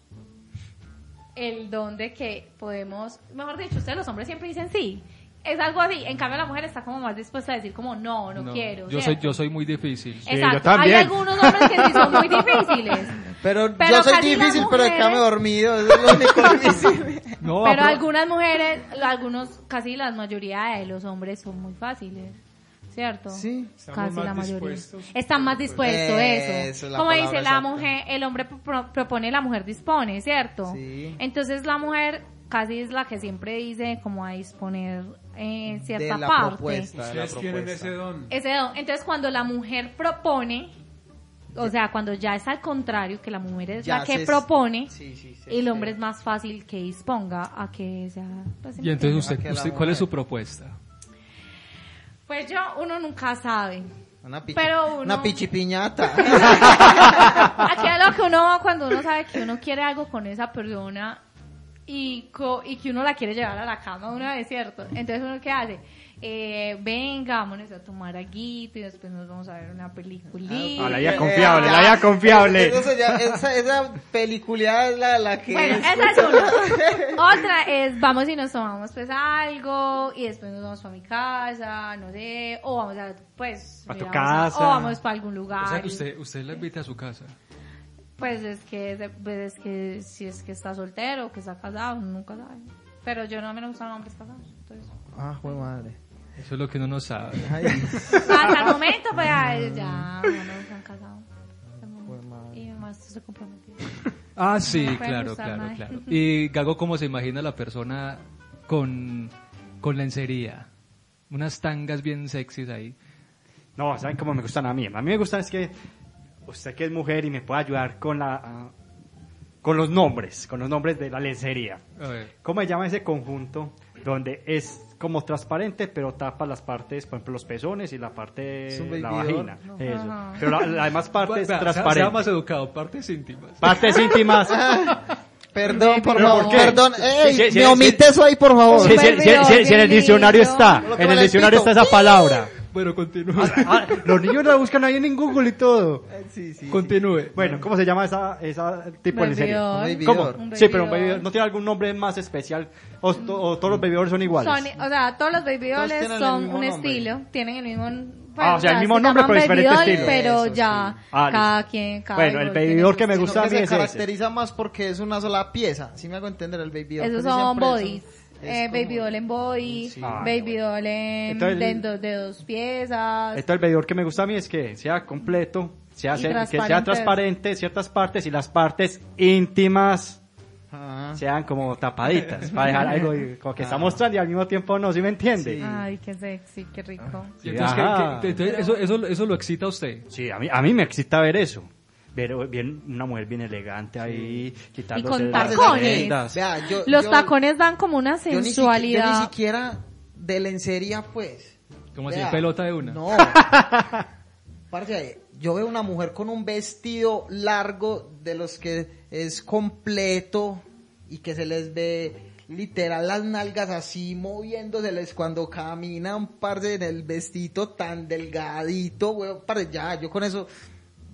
el don de que podemos, mejor dicho, ustedes los hombres siempre dicen sí. Es algo así. En cambio, la mujer está como más dispuesta a decir como no, no, No, quiero. Yo soy, yo soy muy difícil. Exacto. yo también. Hay algunos hombres que sí son muy <laughs> difíciles. Pero, Pero yo soy difícil, pero mujeres- quedarme dormido. Eso es lo único <laughs> difícil. No, Pero apro- algunas mujeres, algunos, casi la mayoría de los hombres son muy fáciles. ¿Cierto? Sí. Estamos Casi la mayoría. dispuestos. Están más dispuestos, Eso, eso. Como dice la mujer, el hombre pro- propone, la mujer dispone, ¿cierto? Sí. Entonces la mujer casi es la que siempre dice como a disponer en cierta de la parte. propuesta. de la Ustedes tienen propuesta. ese don. Ese don. Entonces cuando la mujer propone, o sea, cuando ya es al contrario, que la mujer es Ya la que propone, Sí, sí, sí, el sí. hombre es más fácil que disponga a que sea... pues, Y entonces usted, usted ¿cuál es su propuesta? Pues yo, uno nunca sabe. Una, pichi, Pero uno- una pichipiñata. <laughs> Aquí es lo que uno va cuando uno sabe que uno quiere algo con esa persona y, co- y que uno la quiere llevar a la cama una vez, ¿cierto? Entonces uno qué hace? Eh, venga, vámonos a tomar aguito y después nos vamos a ver una peliculita. Ah, la ya confiable, la ya confiable. Eso ya- esa, esa peliculidad es la, la que... Bueno, esa es una. <laughs> Otra es, vamos y nos tomamos pues algo y después nos vamos para mi casa, no sé, o vamos a, pues, A tu casa. o vamos para algún lugar. O sea que usted, usted la invita a su casa. Pues es que, pues es que si es que está soltero o que está casado, nunca sabe. Pero yo no me gustan hombres casados, entonces. Ah, jue madre. Eso es lo que uno no sabe. Ay, <laughs> Hasta el momento, pues ay, ya, no me gustan casados. Y además estoy comprometida. Ah, sí, No claro, claro, claro. <laughs> Y Gago, ¿cómo se imagina la persona con, con lencería? Unas tangas bien sexys ahí. No, ¿saben cómo me gustan a mí? A mí me gustan es que usted que es mujer y me puede ayudar con la ah, con los nombres, con los nombres de la lencería. A ver. ¿Cómo se llama ese conjunto donde es como transparente pero tapa las partes, por ejemplo, los pezones y la parte un la vagina? No. Eso. Ajá. Pero la, la demás parte es Vea, sea- transparente. Sea más educado, partes íntimas. Partes íntimas. <laughs> Perdón, por ¿Pero favor. por? Perdón. Ey, Sí, sí, sí, me sí. omite eso ahí, por favor. Sí, sí, sí, sí, sí, en el diccionario está. En el diccionario está esa palabra. Bueno, continúe. Ah, los niños la buscan ahí en Google y todo. Sí, sí. Continúe. Bueno, ¿cómo se llama esa, esa tipo de Baby serie? Baby ¿Cómo? doll. Un Sí, pero un baby ¿no tiene algún nombre más especial? ¿O, to- o todos los baby dolls son iguales? Son, o sea, todos los baby Todos son un nombre. estilo, tienen el mismo Ah, o sea, el se mismo nombre, pero diferente doll, estilo. Pero Eso, ya Ah, cada listo. quien, cada Bueno, el baby doll que me gusta a Sino mí que es se ese. caracteriza más porque es una sola pieza. ¿Sí me hago entender el baby doll? Esos son bodies. son- Eh, baby doll en body, Sí. baby doll en Entonces, de, do- de dos piezas. Entonces el veidor que me gusta a mí es que sea completo, sea que sea transparente. ciertas partes y las partes íntimas Ah. sean como tapaditas <laughs> para dejar algo y- como que está mostrando y al mismo tiempo no, ¿sí me entiende? Sí. Ay, qué sexy, qué rico. Y entonces, ¿qué- Ajá. qué- entonces, eso, eso, eso lo excita a usted. Sí, a mí, a mí me excita ver eso. Ver bien, una mujer bien elegante ahí, quitándose con tacones. Vea, yo- Los yo- tacones dan como una yo ni, siqui- sensualidad. yo ni siquiera de lencería, pues. Como así, Vea, pelota de una. No. <laughs> Parce, yo veo una mujer con un vestido largo de los que es completo y que se les ve literal las nalgas así moviéndoseles cuando caminan, parce, en el vestido tan delgadito, weón, parce, ya, yo con eso,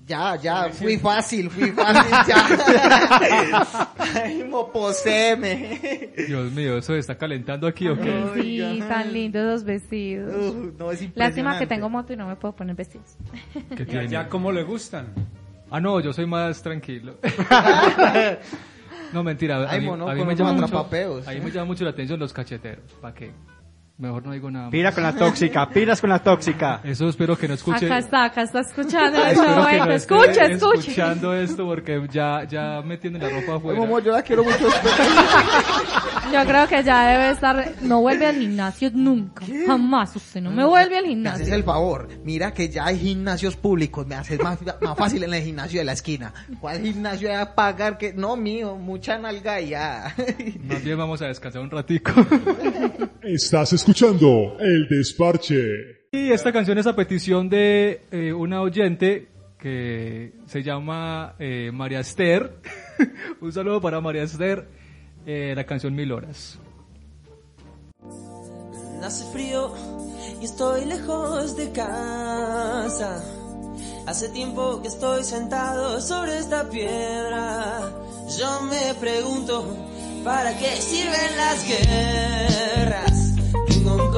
ya, ya, fui fácil, fui fácil, ya. <laughs> Ay, moposeme. Dios mío, ¿eso está calentando aquí o qué? Sí, tan lindos esos vestidos. Uh, no, es Lástima que tengo moto y no me puedo poner vestidos. ¿Qué ¿Y tiene? allá cómo le gustan? Ah, no, yo soy más tranquilo. <laughs> no, mentira. A Ay, mí, mono, a mí me llama mucho, a mí me llama mucho la atención los cacheteros. ¿Para qué? Mejor no digo nada más. Pira con la tóxica, piras con la tóxica. Eso espero que no escuche. Acá está, acá está escuchando eso. espero que bueno, no esté escucha, escucha. escuchando esto porque ya, ya me tienen la ropa afuera. Momo, yo la quiero mucho. <laughs> Yo creo que ya debe estar. No vuelve al gimnasio nunca. Jamás. Usted no me vuelve al Me haces gimnasio. el favor. Mira que ya hay gimnasios públicos. Me haces más, más fácil en el gimnasio de la esquina. ¿Cuál gimnasio voy a pagar? que No, mío, mucha nalga y ya. Más bien vamos a descansar un ratico. Estás escuchando El Desparche. Y esta canción es a petición de eh, una oyente que se llama eh, María Esther. <laughs> Un saludo para María Esther. Eh, la canción Mil Horas. Hace frío y estoy lejos de casa. Hace tiempo que estoy sentado sobre esta piedra. Yo me pregunto, ¿para qué sirven las guerras?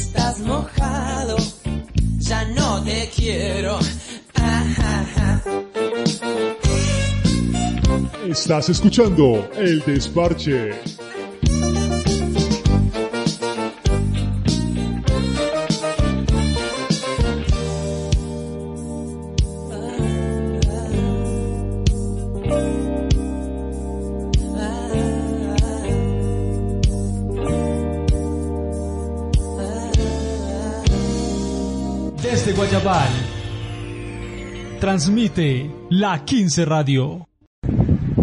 Estás mojado, ya no te quiero. Estás escuchando El Desparche. Transmite la 15 Radio.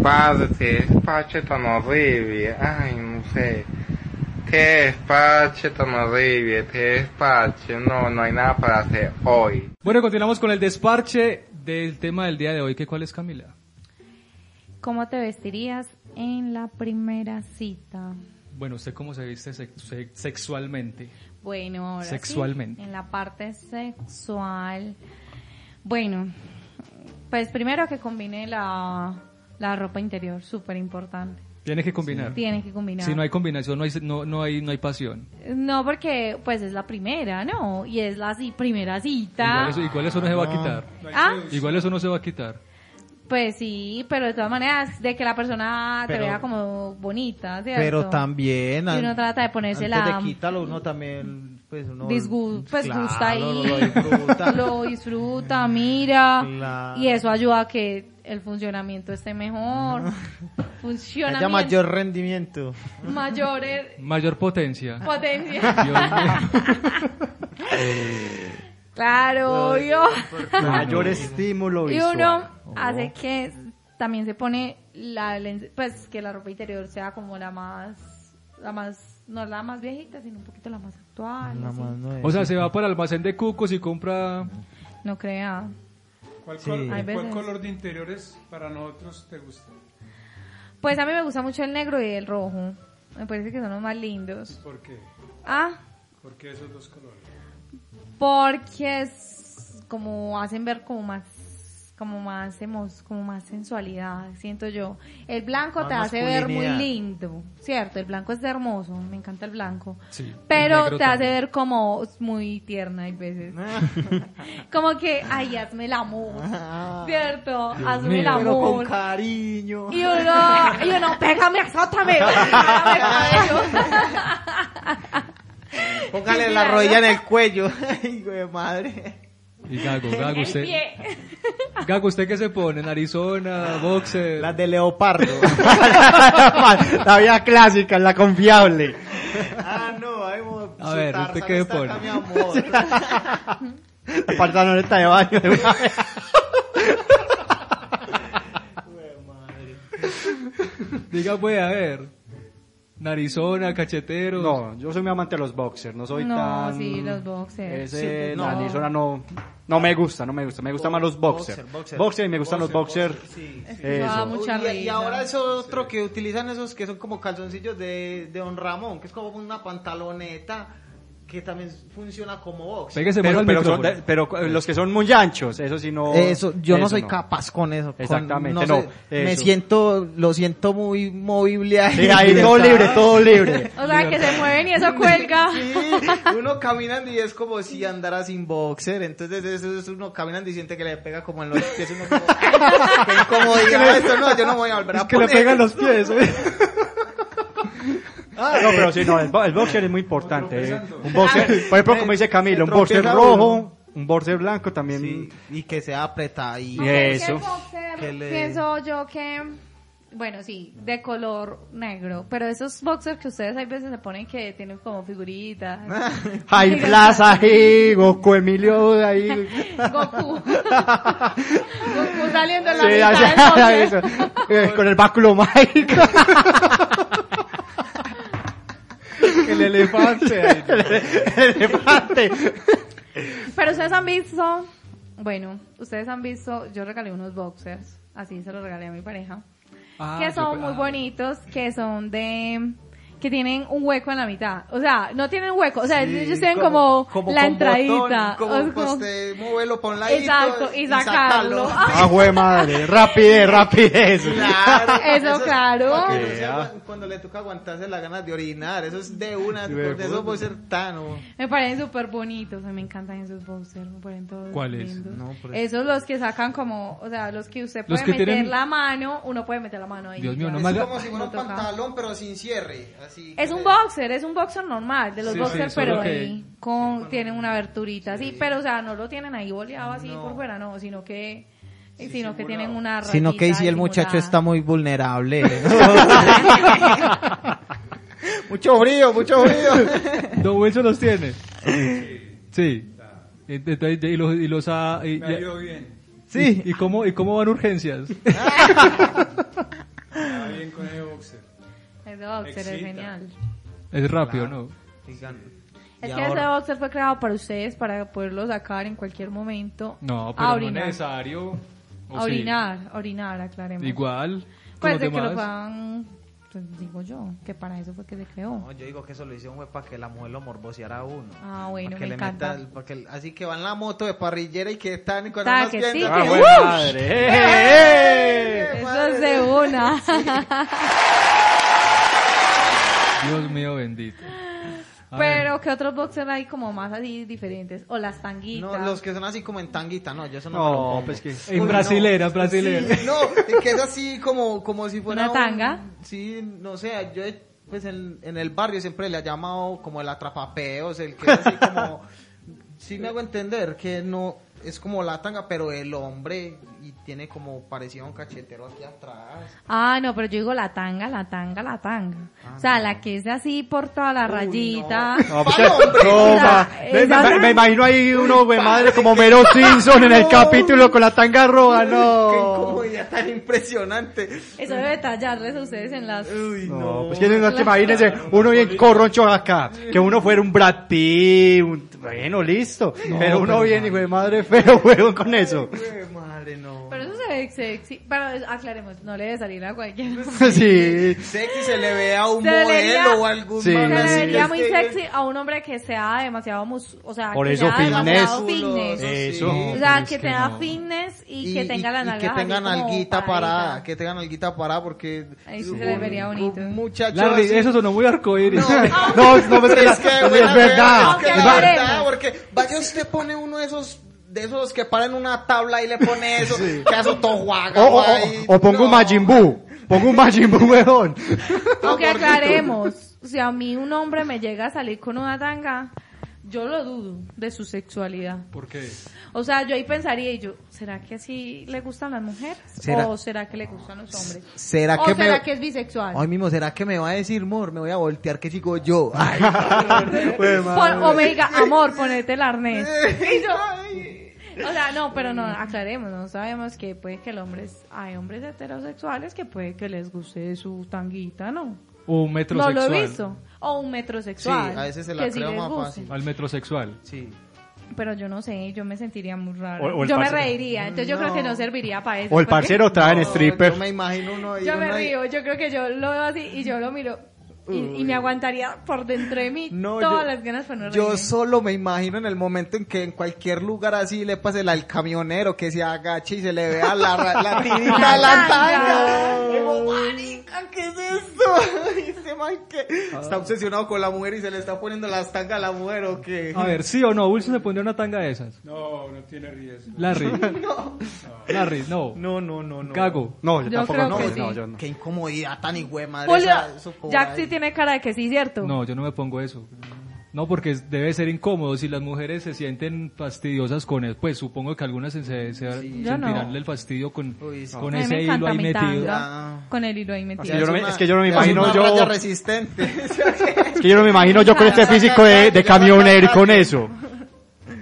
Padre, qué espacio tan horrible. Ay, no sé. Qué espacio tan horrible. Qué espacio. No, no hay nada para hacer hoy. Bueno, continuamos con el desparche del tema del día de hoy. ¿Qué cuál es, Camila? ¿Cómo te vestirías en la primera cita? Bueno, ¿usted cómo se viste sex- se- sexualmente? Bueno, ahora sí, Sexualmente. en la parte sexual. Bueno, pues primero que combine la, la ropa interior, súper importante. Tiene que combinar. Tiene que combinar. Si no hay combinación, no hay, no, no hay, no hay pasión. No, porque pues es la primera, ¿no? Y es la primera cita. Igual eso, igual eso no se va a quitar. Ah, Igual eso no se va a quitar. pues sí, pero de todas maneras, de que la persona te Pero- vea como bonita, ¿cierto? Pero también... Y uno trata de ponerse antes la... de quitarlo, uno también... Pues, uno, Disgu- pues Claro, gusta ahí, Lo disfruta. <laughs> lo disfruta, mira, Claro. y eso ayuda a que el funcionamiento esté mejor, Haya funcionamiento mayor rendimiento. mayor eh, Mayor potencia. potencia. Mío. <laughs> claro, obvio. <laughs> Mayor estímulo y visual. uno hace que también se pone la pues que la ropa interior sea como la más la más no la más viejita sino un poquito la más O sea, se va para el almacén de cucos y compra... no crea ¿Cuál, Sí. col- Hay cuál veces. color de interiores para nosotros te gusta? Pues a mí me gusta mucho el negro y el rojo. Me parece que son los más lindos. ¿Por qué? Ah, ¿Por qué esos dos colores? porque es como hacen ver como más como más emos- como más sensualidad, siento yo. El blanco Más te hace ver muy lindo, cierto, el blanco es hermoso, me encanta el blanco. Sí, Pero el te hace ver como muy tierna hay veces. <laughs> como que, ay, hazme el amor, ¿cierto? hazme el mío. Pero con amor. cariño. Y uno, y uno, pégame, azótame. <laughs> Póngale la rodilla en el cuello. <laughs> Ay, güey, madre. Y Gago, Gago, usted... Gago, ¿usted qué se pone? ¿En Arizona? ¿Boxer? Las de leopardo. <laughs> la vía clásica, la confiable. ah, no, ahí A ver, ¿usted qué está pone? mi amor. <laughs> La pantaloneta de baño. de una vez. Diga, pues, a ver. Narizona, cachetero. No, yo soy muy amante de los boxers, no soy No, tan... sí, los boxers. Ese, Sí, la no. Arizona no, no me gusta, no me gusta, me gustan más los boxers. Boxer, boxer. Boxer y me gustan los boxers. Sí. Da Eso. y, y ahora es otro que utilizan esos que son como calzoncillos de, de Don Ramón, que es como una pantaloneta que también funciona como box. Pégese más Pero, pero, son micrófono. de- pero eh, los que son muy anchos, eso sí no. Eso, yo no soy capaz con eso. con- Exactamente, no no, sé, me siento, lo siento muy movible ahí. Sí, ahí <laughs> todo libre, todo libre. <laughs> O sea, que se mueven y eso cuelga. <laughs> Sí, uno caminando y es como si andara sin boxer, entonces eso es uno caminando y siente que le pega como en los pies, uno como, qué incomodidad esto, no, yo no voy a volver a Es que le poner pegan los pies. ¿eh? Ah, no, pero sí, no, el, bo- el boxer es muy importante. ¿eh? Un boxer, por ejemplo, como dice Camilo, un boxer rojo, un boxer blanco también. Sí, y que sea apretadito. Y eso. el boxer, Que le- Pienso yo que, bueno, sí, de color negro, pero esos boxers que ustedes hay veces se ponen que tienen como figuritas. <laughs> Hay plaza ahí, Goku Emilio ahí. <laughs> Goku. Goku saliendo en la Sí, mitad así- del eso. boxer. Eh, Con el báculo mágico. <laughs> El elefante. <laughs> el elefante. Pero ustedes han visto, bueno, ustedes han visto, yo regalé unos boxers, así se los regalé a mi pareja, Ah, que son muy ah. bonitos, que son de, que tienen un hueco en la mitad, o sea, no tienen hueco, o sea, Sí, ellos tienen como, la con entradita, botón, como, o sea, pues, como- te moverlo por un ladito Exacto, y sacarlo. <laughs> Ah, jue madre. Rapidez, rapidez. Claro, Eso, claro. no ah. cuando le toca aguantarse las ganas de orinar, eso es de una, Sí, de de eso fútbol. puede ser tan. o- me parecen súper bonitos, a mí me encantan esos boxers, me parecen todos ¿Cuáles? lindos. No, por eso. Esos los que sacan como, o sea, los que usted puede que meter tienen- la mano, uno puede meter la mano ahí. Dios mío, no Es como si fuera un pantalón, pero sin cierre. Así Es un boxer, es un boxer normal, de los Sí, boxers, sí, pero ahí con, tienen una aberturita, así, pero o sea, no lo tienen ahí boleado así por fuera, no, sino que, sino que tienen una Sino que si el muchacho está muy vulnerable. <laughs> <laughs> mucho frío, mucho frío. <laughs> Don Wilson los tiene. Sí. Entonces, y los, y los ah, y- Me ha ido bien. Sí. ¿Y, y cómo, ¿Y cómo van urgencias? Me va bien con el boxer. Ese boxer es Excita. genial. Es rápido, ¿no? Es Y que ahora- ese boxer fue creado para ustedes para poderlo sacar en cualquier momento. No, a pero no es orinar. necesario. ¿O A sí? orinar, orinar, aclaremos. Igual. Pues de que lo puedan, pues digo yo, que para eso fue que se creó. No, yo digo que eso lo hicieron fue para que la mujer lo morboseara a uno. Ah, bueno, Para que me le encanta. meta para que- así que va en la moto de parrillera y que están con unos que sí, Ah, que buena ¡uh! madre. ¡Eh, ¡Eh! eh! Eso es de una. <laughs> Dios mío bendito. A Pero que otros boxers hay como más así diferentes. O las tanguitas. No, los que son así como en tanguita, no, yo eso no, No, me lo pongo. pues que- En Uy, brasilera, no. brasilera. Sí, no, que es así como, como si fuera ¿Una un- tanga? sí, no sé, yo he- pues en, en el barrio siempre le ha llamado como el atrapapeos, el que es así como, <laughs> sí me hago entender, que no, es como la tanga, pero el hombre, y tiene como parecido a un cachetero aquí atrás. Ah, no, pero yo digo la tanga, la tanga, la tanga. o sea, la que es así por toda la rayita. <laughs> No, pues, no, me, me- imagino ahí uno, <laughs> güey, madre, como Mero Simpson en el capítulo con la tanga roja, ¡Qué no. incomodidad tan impresionante! Eso debe tallarles a ustedes en las... Uy, No, no. pues que no te imagínense, uno bien corroncho acá, que uno fuera un Brad Pitt, un- bueno, listo, pero uno bien, y güey, madre feo, juego con eso. Madre, no. Pero eso se ve sexy. Pero aclaremos, no le debe salir a cualquiera. <laughs> Sí, Sexy se le ve a un Se le vería- modelo o algún Sí, Se le vería muy que- sexy a un hombre que sea demasiado mus o sea, Por que eso sea demasiado fitness. Eso. Sí. O sea, pero es que que tenga no. fitness y, que tenga la y nalga que tengan así como alguita paradita. parada, que tengan alguita parada porque Ahí sí se le vería bonito. un muchacho Larry, así- eso sonó muy arcoíris. no, <laughs> no, que, la- es que, es verdad. es que verdad, porque vaya usted pone uno de esos de esos que paran una tabla y le pone <laughs> eso, que hace todo O, guaga, o, o, o pongo un No. Majin Buu, pongo un Majin Buu, weón. Aunque aclaremos, si a mí un hombre me llega a salir con una tanga, yo lo dudo de su sexualidad. ¿Por qué? O sea, yo ahí pensaría y yo, ¿será que así le gustan las mujeres? ¿Será? ¿O será que le gustan los hombres? ¿Será ¿O que será me que es bisexual? Hoy mismo será que me va a decir, "Mor, me voy a voltear que sigo yo." <laughs> Ay, Pon- o me diga, amor, ponete el arnés. <laughs> Y yo- o sea, no, pero no, aclaremos, no sabemos que puede que el hombre, es- hay hombres heterosexuales que puede que les guste su tanguita, ¿no? O un No metrosexual. lo he visto. O un metrosexual. Sí, a veces se la que sí creo les más guste. fácil. Al metrosexual. sí. Pero yo no sé, yo me sentiría muy raro. O- o yo me parcero. reiría, entonces yo creo que no serviría para eso. O el porque- parcero trae en No, stripper. Yo me imagino uno ahí, Yo me uno ahí- río, yo creo que yo lo veo así y yo lo miro y, y me aguantaría por dentro de mí No, todas yo- las ganas por no Yo solo me imagino en el momento en que en cualquier lugar así le pase la- al camionero que se agache y se le vea la, la <laughs> tirita La de la tanga. <laughs> Digo, marica, ¿qué es esto? <laughs> Y Este man que está obsesionado con la mujer y se le está poniendo las tangas a la mujer o qué. A ver, ¿sí o no? Wilson se pondría una tanga de esas. No, no tiene riesgo. Larry. Larry, no. No, no, no, no. Cago. No, yo, Yo tampoco, creo no, que no, sí. yo no. Qué incomodidad tan hijo madre. Julio, esa- eso Jack ahí. sí tiene cara de que sí, ¿cierto? No, yo no me pongo eso. No, porque debe ser incómodo. Si las mujeres se sienten fastidiosas con eso, pues supongo que algunas se, se, se sentirán no. el fastidio con, Uy, sí. con ese hilo ahí metido. con el hilo ahí metido. que yo no me- una- es que yo no me imagino yo- resistente. <laughs> Es <laughs> que yo no me imagino yo con este físico de, de camionero y con eso.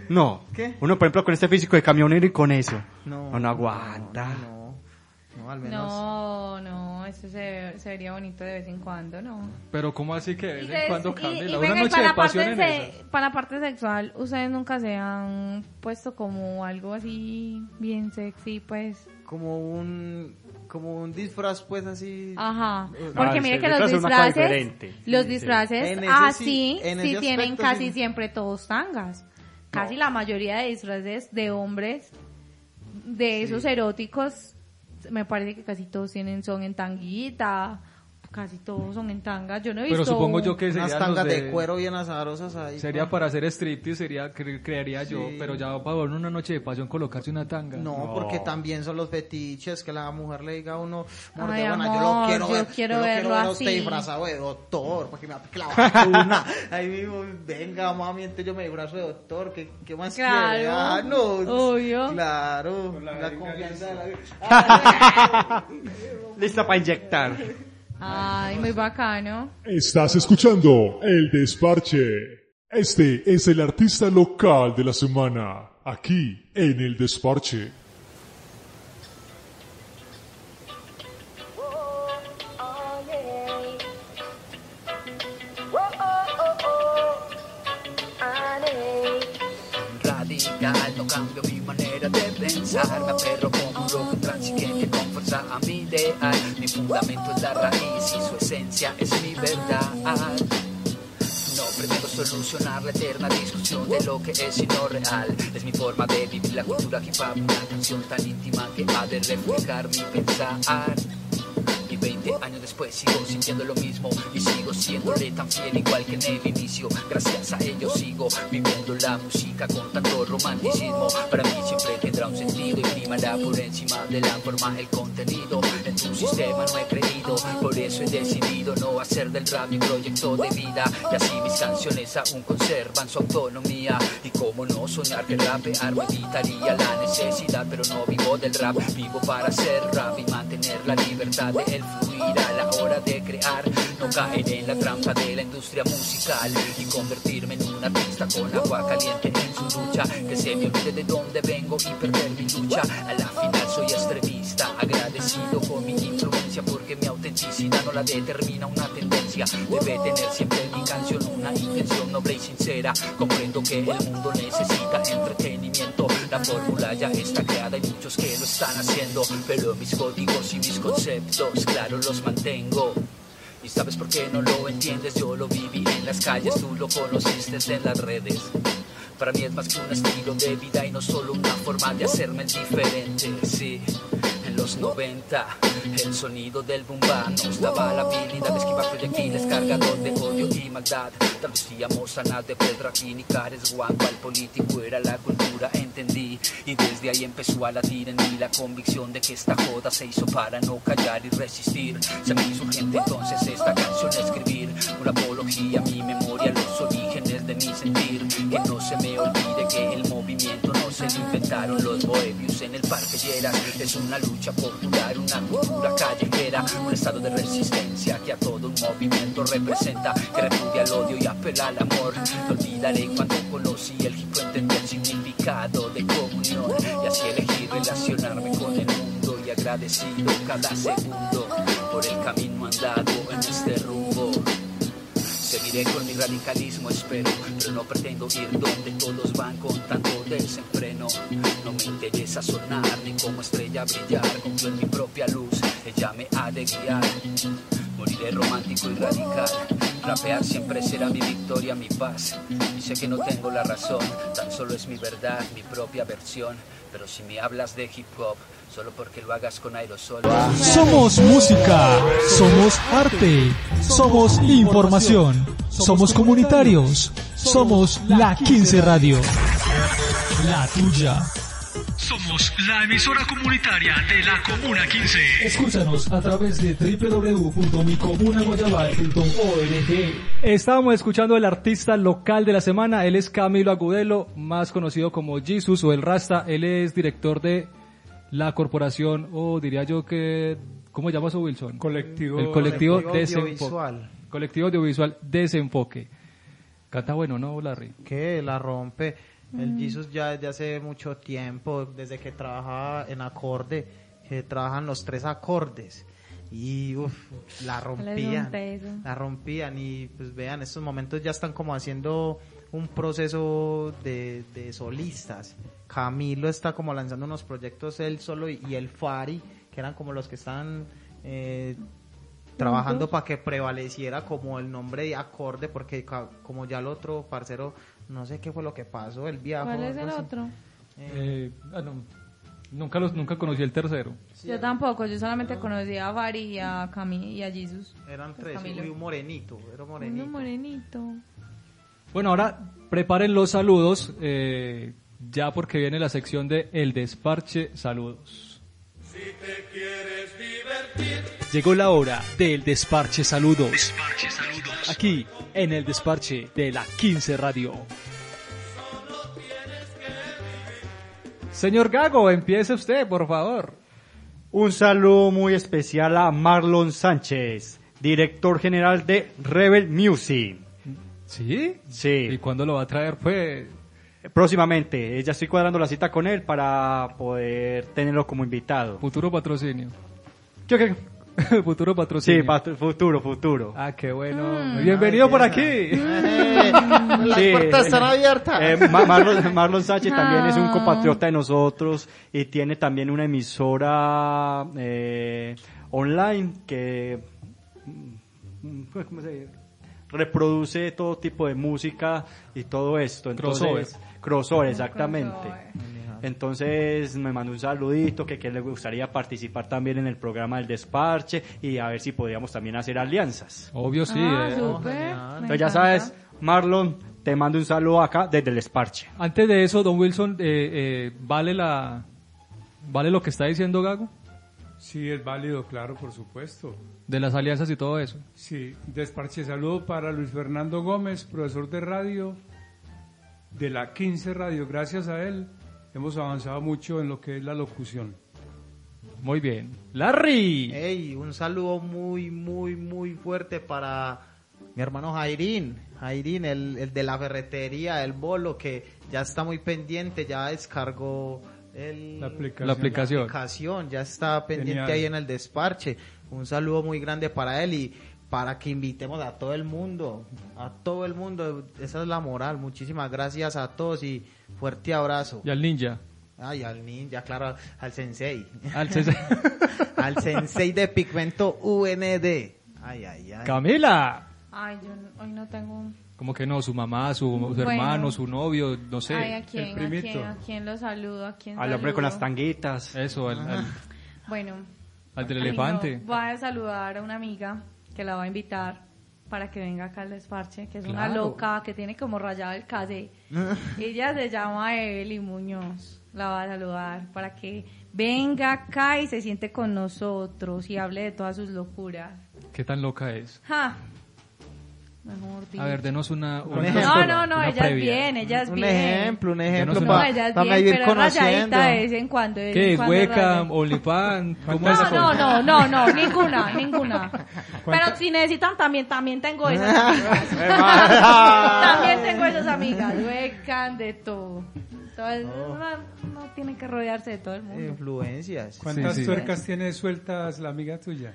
No. ¿Qué? Uno, por ejemplo, con este físico de camionero y con eso. No, No, no aguanta. No, no, al menos. No, no, eso se, se vería bonito de vez en cuando, ¿no? Pero ¿cómo así que de vez en cuando cambia? Una venga, noche para de la, parte pasión en se- esas. para la parte sexual, ustedes nunca se han puesto como algo así bien sexy, pues. Como un, como un disfraz, pues así. Ajá. Eh, Porque Ah, mire sí, que los disfraces, los Sí, sí. disfraces ese así sí, en sí ese tienen casi sí. siempre todos tangas. Casi la mayoría de disfraces de hombres de esos eróticos me parece que casi todos tienen son en tanguita, casi todos son en tanga. Yo no he visto Pero supongo yo que Unas tangas de... de, cuero bien azarosas ahí. Sería pa. para hacer striptease, sería, cre- creería yo, pero ya para ver una noche de pasión colocarse una tanga. No, porque también son los fetiches que la mujer le diga a uno, amor, Ay, buena, yo amor, lo quiero yo ver, quiero yo lo verlo quiero ver a usted así. disfrazado de doctor, porque me aplique la vacuna. <laughs> Ahí mismo, venga, mami, entonces yo me disfrazo de doctor, ¿qué, qué más Claro. quiere? Ah, no, Obvio. claro, la la, jeringa confianza de la... <laughs> Lista para inyectar. Ay, muy bacano. Estás escuchando El Desparche. Este es el artista local de la semana, aquí en el desparche. Radical, no cambio mi manera de pensar Me aferro como mi ideal Mi fundamento es la raíz y su esencia es mi verdad no pretendo solucionar la eterna discusión de lo que es y no real. Es mi forma de vivir la cultura hop, una canción tan íntima que ha de reflejar mi pensar. Y 20 años después sigo sintiendo lo mismo y sigo siéndole tan fiel igual que en el inicio. Gracias a ello sigo viviendo la música con tanto romanticismo. Para mí siempre tendrá un sentido y primará por encima de la forma el contenido. En tu sistema no he creído, por eso he decidido no hacer del rap mi proyecto de vida. Y así mis canciones aún conservan su autonomía. Y como no soñar que rapear me evitaría la necesidad, pero no vivo del rap, vivo para hacer rap y mantener la libertad de el fluir a la hora de crear. No caer en la trampa de la industria musical y convertirme en un artista con agua caliente en su lucha. Que se me olvide de dónde vengo y perder mi lucha. A la final soy extremista, agradecido con mi influencia porque mi autenticidad no la determina una tendencia. Debe tener siempre mi canción una intención noble y sincera. Comprendo que el mundo necesita entretenimiento. La fórmula ya está creada, hay muchos que lo están haciendo, pero mis códigos y mis conceptos, claro, los mantengo. Y sabes por qué no lo entiendes, yo lo viví en las calles, tú lo conociste en las redes. Para mí es más que un estilo de vida y no solo una forma de hacerme diferente, sí. Los 90, el sonido del bumba nos daba la habilidad de esquivar proyectiles cargados de odio y maldad. Traducíamos a de Pedraquín y Cares Guango, al político era la cultura, entendí. Y desde ahí empezó a latir en mí la convicción de que esta joda se hizo para no callar y resistir. Se me hizo urgente entonces esta canción escribir, una apología a mi memoria, los orígenes de mi sentir. Que no se me olvide que el se inventaron los bohemios en el parque Lleras. Es una lucha popular, una cultura callejera, un estado de resistencia que a todo un movimiento representa, que repudia el odio y apela al amor. No olvidaré cuando conocí el hip entendí el significado de comunión y así elegí relacionarme con el mundo y agradecido cada segundo por el camino andado en este rumbo. Con mi radicalismo, espero, pero no pretendo ir donde todos van con tanto desenfreno. No me interesa sonar ni como estrella brillar, confío en mi propia luz, ella me ha de guiar. Moriré romántico y radical. Rapear siempre será mi victoria, mi paz. Y sé que no tengo la razón, tan solo es mi verdad, mi propia versión. Pero si me hablas de hip hop, solo porque lo hagas con aerosol. Somos música, somos arte, somos información, somos comunitarios, somos la 15 Radio. La tuya. Somos la emisora comunitaria de la Comuna 15. Escúchanos a través de www.micomunaguayabal.org. Estábamos escuchando el artista local de la semana. Él es Camilo Agudelo, más conocido como Jesus o El Rasta. Él es director de la corporación, o diría yo que, ¿cómo llamas eso, Wilson? Colectivo- El colectivo, Colectivo Desenfoque. Audiovisual. Colectivo audiovisual Desenfoque. Canta bueno, ¿no, Larry? que la rompe. El Jesus ya desde hace mucho tiempo, desde que trabajaba en acorde, que trabajan los tres acordes. Y uff, la rompían. La rompían y pues vean, estos momentos ya están como haciendo un proceso de, de solistas. Camilo está como lanzando unos proyectos él solo y, y el Fari, que eran como los que están eh, trabajando para que prevaleciera como el nombre de acorde, porque ca- como ya el otro parcero, no sé qué fue lo que pasó, el viaje. ¿Cuál es el otro? Eh, ah, no, nunca, los, nunca conocí el tercero. Yo tampoco, yo solamente conocí a Vari y a Cami y a Jesus. Eran Pues tres, Camilo. y un morenito, era morenito. Uno morenito. Bueno, ahora preparen los saludos, eh, ya porque viene la sección de El Desparche Saludos. Si te quieres divertir, Llegó la hora del Desparche Saludos. Desparche saludos. Aquí, en el Desparche de la 15 Radio. Señor Gago, empiece usted, por favor. Un saludo muy especial a Marlon Sánchez, director general de Rebel Music. ¿Sí? Sí. ¿Y cuándo lo va a traer? Pues Próximamente, eh, ya estoy cuadrando la cita con él para poder tenerlo como invitado. futuro patrocinio. ¿Qué, qué? <laughs> futuro Sí, patrocinio. pat- futuro, futuro. Ah, qué bueno. Mm. Bienvenido por aquí. Eh, <laughs> las Sí. puertas están abiertas. Eh, Ma- Marlon, Marlon Sánchez también es un compatriota de nosotros y tiene también una emisora eh, online que mm, ¿cómo se dice? Reproduce todo tipo de música y todo esto. Entonces, Crossover. crossover, exactamente. crossover. Entonces me mandó un saludito que, que le gustaría participar también en el programa del desparche y a ver si podríamos también hacer alianzas. Obvio, sí. ah, eh. Entonces ya sabes, Marlon, te mando un saludo acá desde el desparche. Antes de eso, don Wilson, eh, eh, ¿vale la vale lo que está diciendo Gago? Sí, es válido, claro, por supuesto. De las alianzas y todo eso. Sí, desparche saludo para Luis Fernando Gómez, profesor de radio de la 15 Radio. Gracias a él hemos avanzado mucho en lo que es la locución. Muy bien. Larry. Ey, un saludo muy, muy, muy fuerte para mi hermano Jairín. Jairín, el, el de la ferretería, el bolo, que ya está muy pendiente, ya descargó el, La aplicación. La aplicación. aplicación, ya está pendiente Genial. ahí en el desparche. Un saludo muy grande para él y para que invitemos a todo el mundo, a todo el mundo. Esa es la moral. Muchísimas gracias a todos y fuerte abrazo. Y al ninja. Ay, al ninja, claro, al sensei. Al sensei. <laughs> al sensei de Pigmento UND. Ay, ay, ay. Camila. Ay, yo hoy no tengo un... Como que no, su mamá, su, su Bueno. hermano, su novio, no sé. Ay, ¿a quién, a primito. quién, a quién lo saludo? ¿A quién Al hombre con las saludo? tanguitas. Eso, al, al- Bueno. al del elefante. no, Voy a saludar a una amiga que la va a invitar para que venga acá al desparche, que es una Claro. loca que tiene como rayado el calle. <laughs> Ella se llama Evelyn Muñoz. La va a saludar para que venga acá y se siente con nosotros y hable de todas sus locuras. ¿Qué tan loca es? Ja. Mejor dicho. A ver, denos una... Un una- ejemplo. No, no, no, una ella es bien, ella es Un bien. ejemplo, un ejemplo No, una- para ella es bien, pero conociendo. rayadita de vez en cuando. de vez ¿Qué en cuando. ¿Cómo es No, no, no, no, no, <laughs> ninguna, ninguna. Pero si necesitan también, también tengo <laughs> esas amigas. también tengo esas amigas, huecan de todo. Entonces, uno, uno tiene que rodearse de todo el mundo. Influencias. ¿Cuántas Sí, sí. tuercas tiene sueltas la amiga tuya?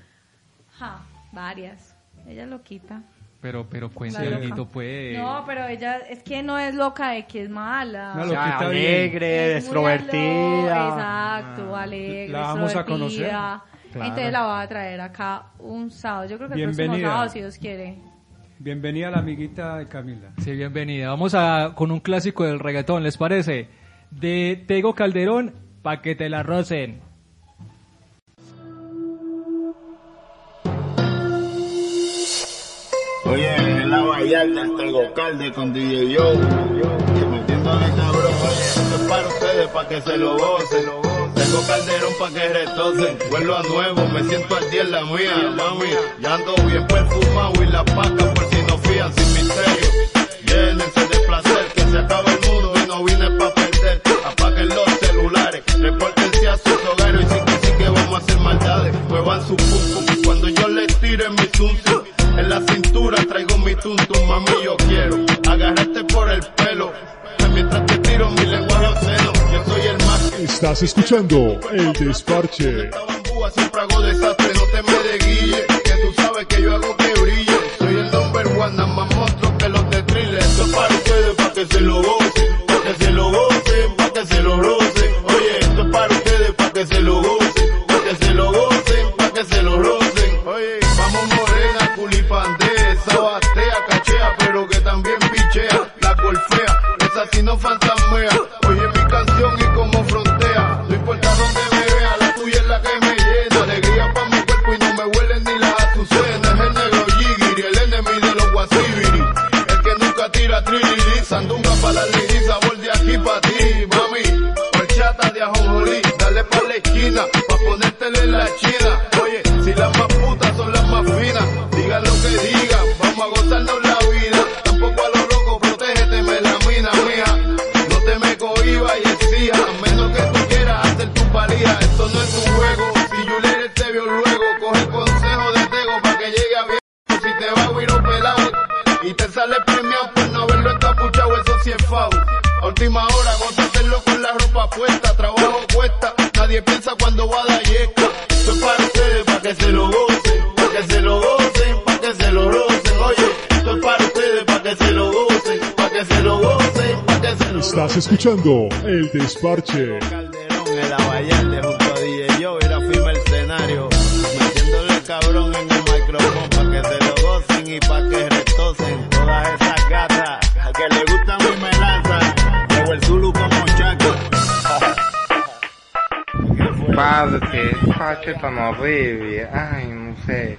Ja, varias. Ella lo quita. Pero, pero algo, pues. No, pero ella es que no es loca de que es mala. No, O lo sea, quita bien. alegre, Es extrovertida. Exacto, alegre. La vamos a conocer. Claro. Entonces la voy a traer acá un sábado. Yo creo que el próximo Bienvenida. sábado, si Dios quiere. Bienvenida la amiguita de Camila. Sí, bienvenida. Vamos a con un clásico del reggaetón, ¿les parece? De Tego Calderón, pa' que te la rocen. Oye, en la Vallarta está el Gocalde con DJ Yo. Que metiéndole cabrón, oye, esto es para ustedes, para que se lo gocen. Tengo calderón para que retocen. Vuelvo a nuevo, me siento al día en la mía, mami. Ya ando bien perfumado y la paca por si no fían sin misterio. Llénense de placer, que se acaba el mundo y no vine pa' perder. Apaguen los celulares, repórtense a sus hogares y sí que sí que vamos a hacer maldades. Muevan su pum cuando yo les tire mi zum. En la cintura traigo mi tuntum, mami yo quiero agarrarte por el pelo. Mientras te tiro mi lenguaje obsceno, yo soy el más Estás escuchando El Desparche. siempre hago desastre, no te me de guille, que tú sabes que yo hago que brille. Soy el number one, nada más monstruo que los de thriller. Esto es para ustedes, para que se lo gocen, nadie piensa cuando va a dar yesca. Esto es para ustedes, para que se lo gocen, para que se lo gocen, para que se lo rocen, oye. Esto es para ustedes, para que se lo gocen, para que se lo gocen, para que se lo Estás escuchando El Desparche. en la Padre, despache tan horrible. Ay, no sé.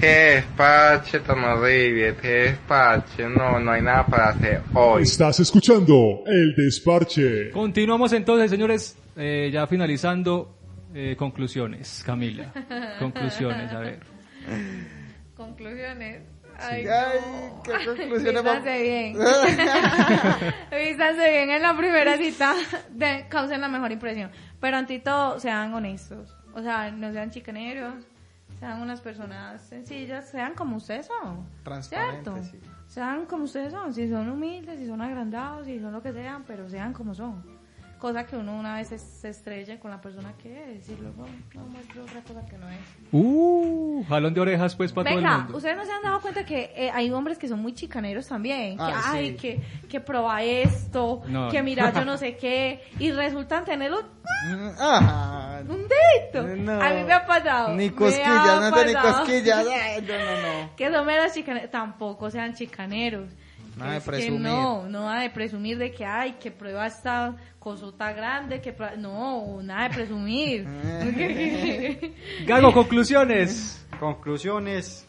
Qué despache tan horrible. Qué despache. No, no hay nada para hacer hoy. Estás escuchando El Desparche. Continuamos entonces, señores, eh, ya finalizando. eh, conclusiones, Camila. <laughs> Conclusiones, a ver. Conclusiones. Ay, Ay, no. qué conclusiones Vístanse bien. <laughs> <laughs> Vístanse bien en la primera cita. De, causen la mejor impresión. Pero ante todo, sean honestos. O sea, no sean chicaneros. Sean unas personas sencillas. Sean como ustedes son. Transparentes, sí. Sean como ustedes son. Si son humildes, si son agrandados, si son lo que sean, pero sean como son. Cosa que uno una vez se, estrella con la persona que es. Y luego no muestra otra cosa que no es. Uh, jalón de orejas pues para todo el Venga, mundo. ustedes no se han dado cuenta que eh, hay hombres que son muy chicaneros también. Que, Ah, ay, sí. que, que prueba esto, No. que mira yo <laughs> no sé qué. Y resultan tenerlo Ah, un dedito. No. A mí me ha pasado. Ni cosquillas, no ni cosquillas. <laughs> Ay, no, no, no. Que son meros chicaneros. Tampoco sean chicaneros. Nada de Es que presumir. no, no nada de presumir de que, ay, que prueba esta cosota grande, que prueba- No, nada de presumir. <laughs> <laughs> Gago, conclusiones. Conclusiones,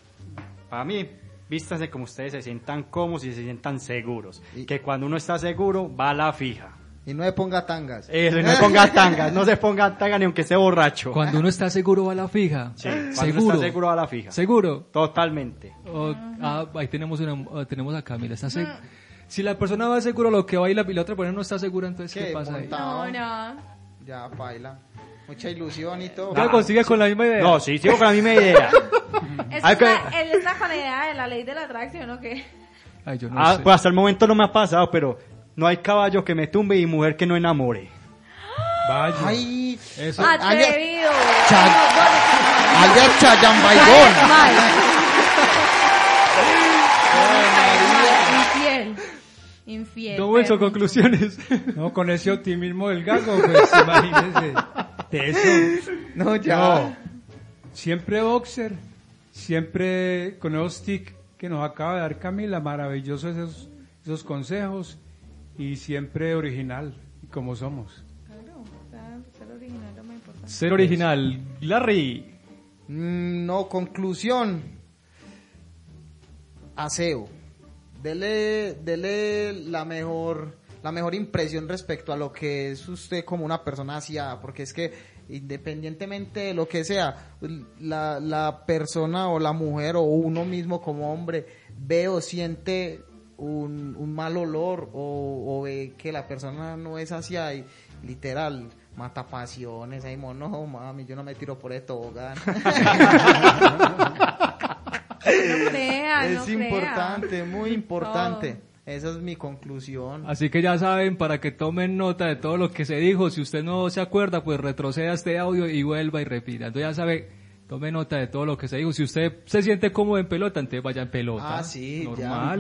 para mí, vístanse como ustedes se sientan cómodos y se sientan seguros. Que cuando uno está seguro, va a la fija. Y no me ponga tangas. Eso, y no se ponga tangas, no se ponga tangas ni aunque esté borracho. Cuando uno está seguro va a la fija. Sí, cuando uno seguro. está seguro va a la fija. Seguro. Totalmente. O- ah, ahí tenemos una, ah, tenemos a Camila. Está seg- Si la persona va seguro lo que va y la, y la otra persona no está segura, entonces ¿qué, ¿Qué? pasa ahí? No, no. Ya, baila. Mucha ilusión y todo. Gago, sigue con la misma idea. No, sí, sigo con la misma idea. <laughs> Es una- él está con la idea de la ley de la atracción, ¿o qué? Ay, yo no Ah, sé. pues hasta el momento no me ha pasado, pero no hay caballo que me tumbe y mujer que no enamore. Vaya. Ay, Eso. Atrevido. Alias Chayan Baigón. Infiel. Infiel. Wilson, perro. conclusiones. No, con ese optimismo del gago, pues <laughs> imagínese. De eso. No, ya. No. Siempre boxer, siempre con esos tics que nos acaba de dar Camila, maravillosos esos, esos consejos y siempre original, como somos. Claro, o sea, ser original es lo más importante. Ser original. Larry. Mm, No, conclusión. Aseo. Dele, dele la mejor, la mejor impresión respecto a lo que es usted como una persona aseada, porque es que independientemente de lo que sea, la, la persona o la mujer o uno mismo como hombre ve o siente un, un mal olor o, o ve que la persona no es aseada y literal mata pasiones, ahí no mami, yo no me tiro por esto, hogar. <laughs> No crea, es no crea. importante, muy importante. Esa es mi conclusión. Así que ya saben, para que tomen nota de todo lo que se dijo, si usted no se acuerda, pues retroceda este audio y vuelva y repita. Entonces ya sabe, tome nota de todo lo que se dijo. Si usted se siente cómodo en pelota, entonces vaya en pelota. Ah, sí, ya.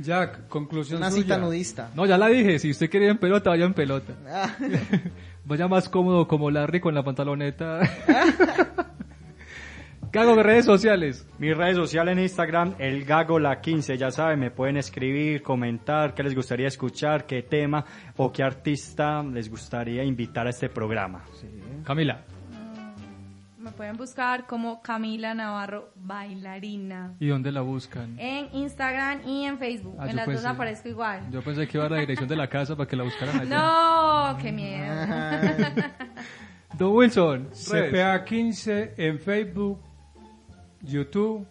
Jack, conclusión Una suya. cita nudista. No, ya la dije, si usted quiere ir en pelota, vaya en pelota. Ah. <laughs> Vaya más cómodo como Larry con la pantaloneta. <laughs> Cago de redes sociales. Mis redes sociales en Instagram, el Gago la 15, ya saben, me pueden escribir, comentar qué les gustaría escuchar, qué tema o qué artista les gustaría invitar a este programa. Camila. Me pueden buscar como Camila Navarro Bailarina. ¿Y dónde la buscan? En Instagram y en Facebook. Ah, en las dos pensé- aparezco igual. Yo pensé que iba a la dirección de la casa para que la buscaran allá. No, qué miedo. <laughs> Don Wilson. CPA 15 en Facebook, YouTube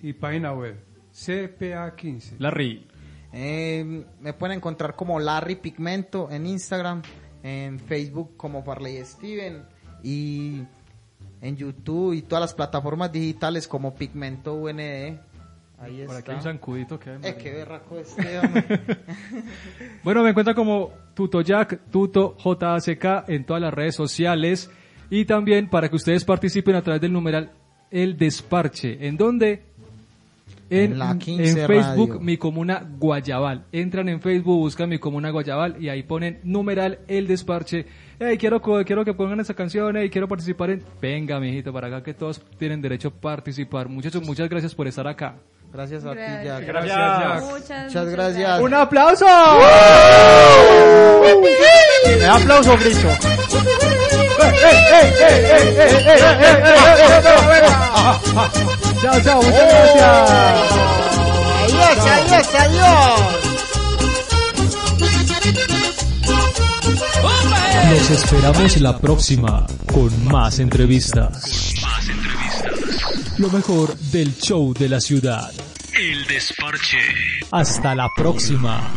y página web. CPA 15. Larry. Eh, me pueden encontrar como Larry Pigmento en Instagram, en Facebook como Farley Steven y en YouTube y todas las plataformas digitales como Pigmento UND. Ahí Por aquí está. hay un zancudito que... Eh, qué berraco este. <laughs> Bueno, me encuentran como Tuto Jack, Tuto JACK en todas las redes sociales y también para que ustedes participen a través del numeral El Desparche. ¿En dónde? En, En la 15 en Facebook, Radio. Mi Comuna Guayabal. Entran en Facebook, buscan Mi Comuna Guayabal y ahí ponen numeral El Desparche. Hey, quiero, quiero que pongan esa canción, hey, quiero participar en... Venga, mijito, para acá que todos tienen derecho a participar. Muchachos, muchas gracias por estar acá. Gracias a ti, Gracias. Jack. Gracias, Muchas, Muchas muchas gracias. ¡Un aplauso! ¿Me da aplauso grito? Chao, chao, muchas gracias. Adiós, adiós, adiós. Los esperamos la próxima con más entrevistas. Lo mejor del show de la ciudad. El desparche. Hasta la próxima.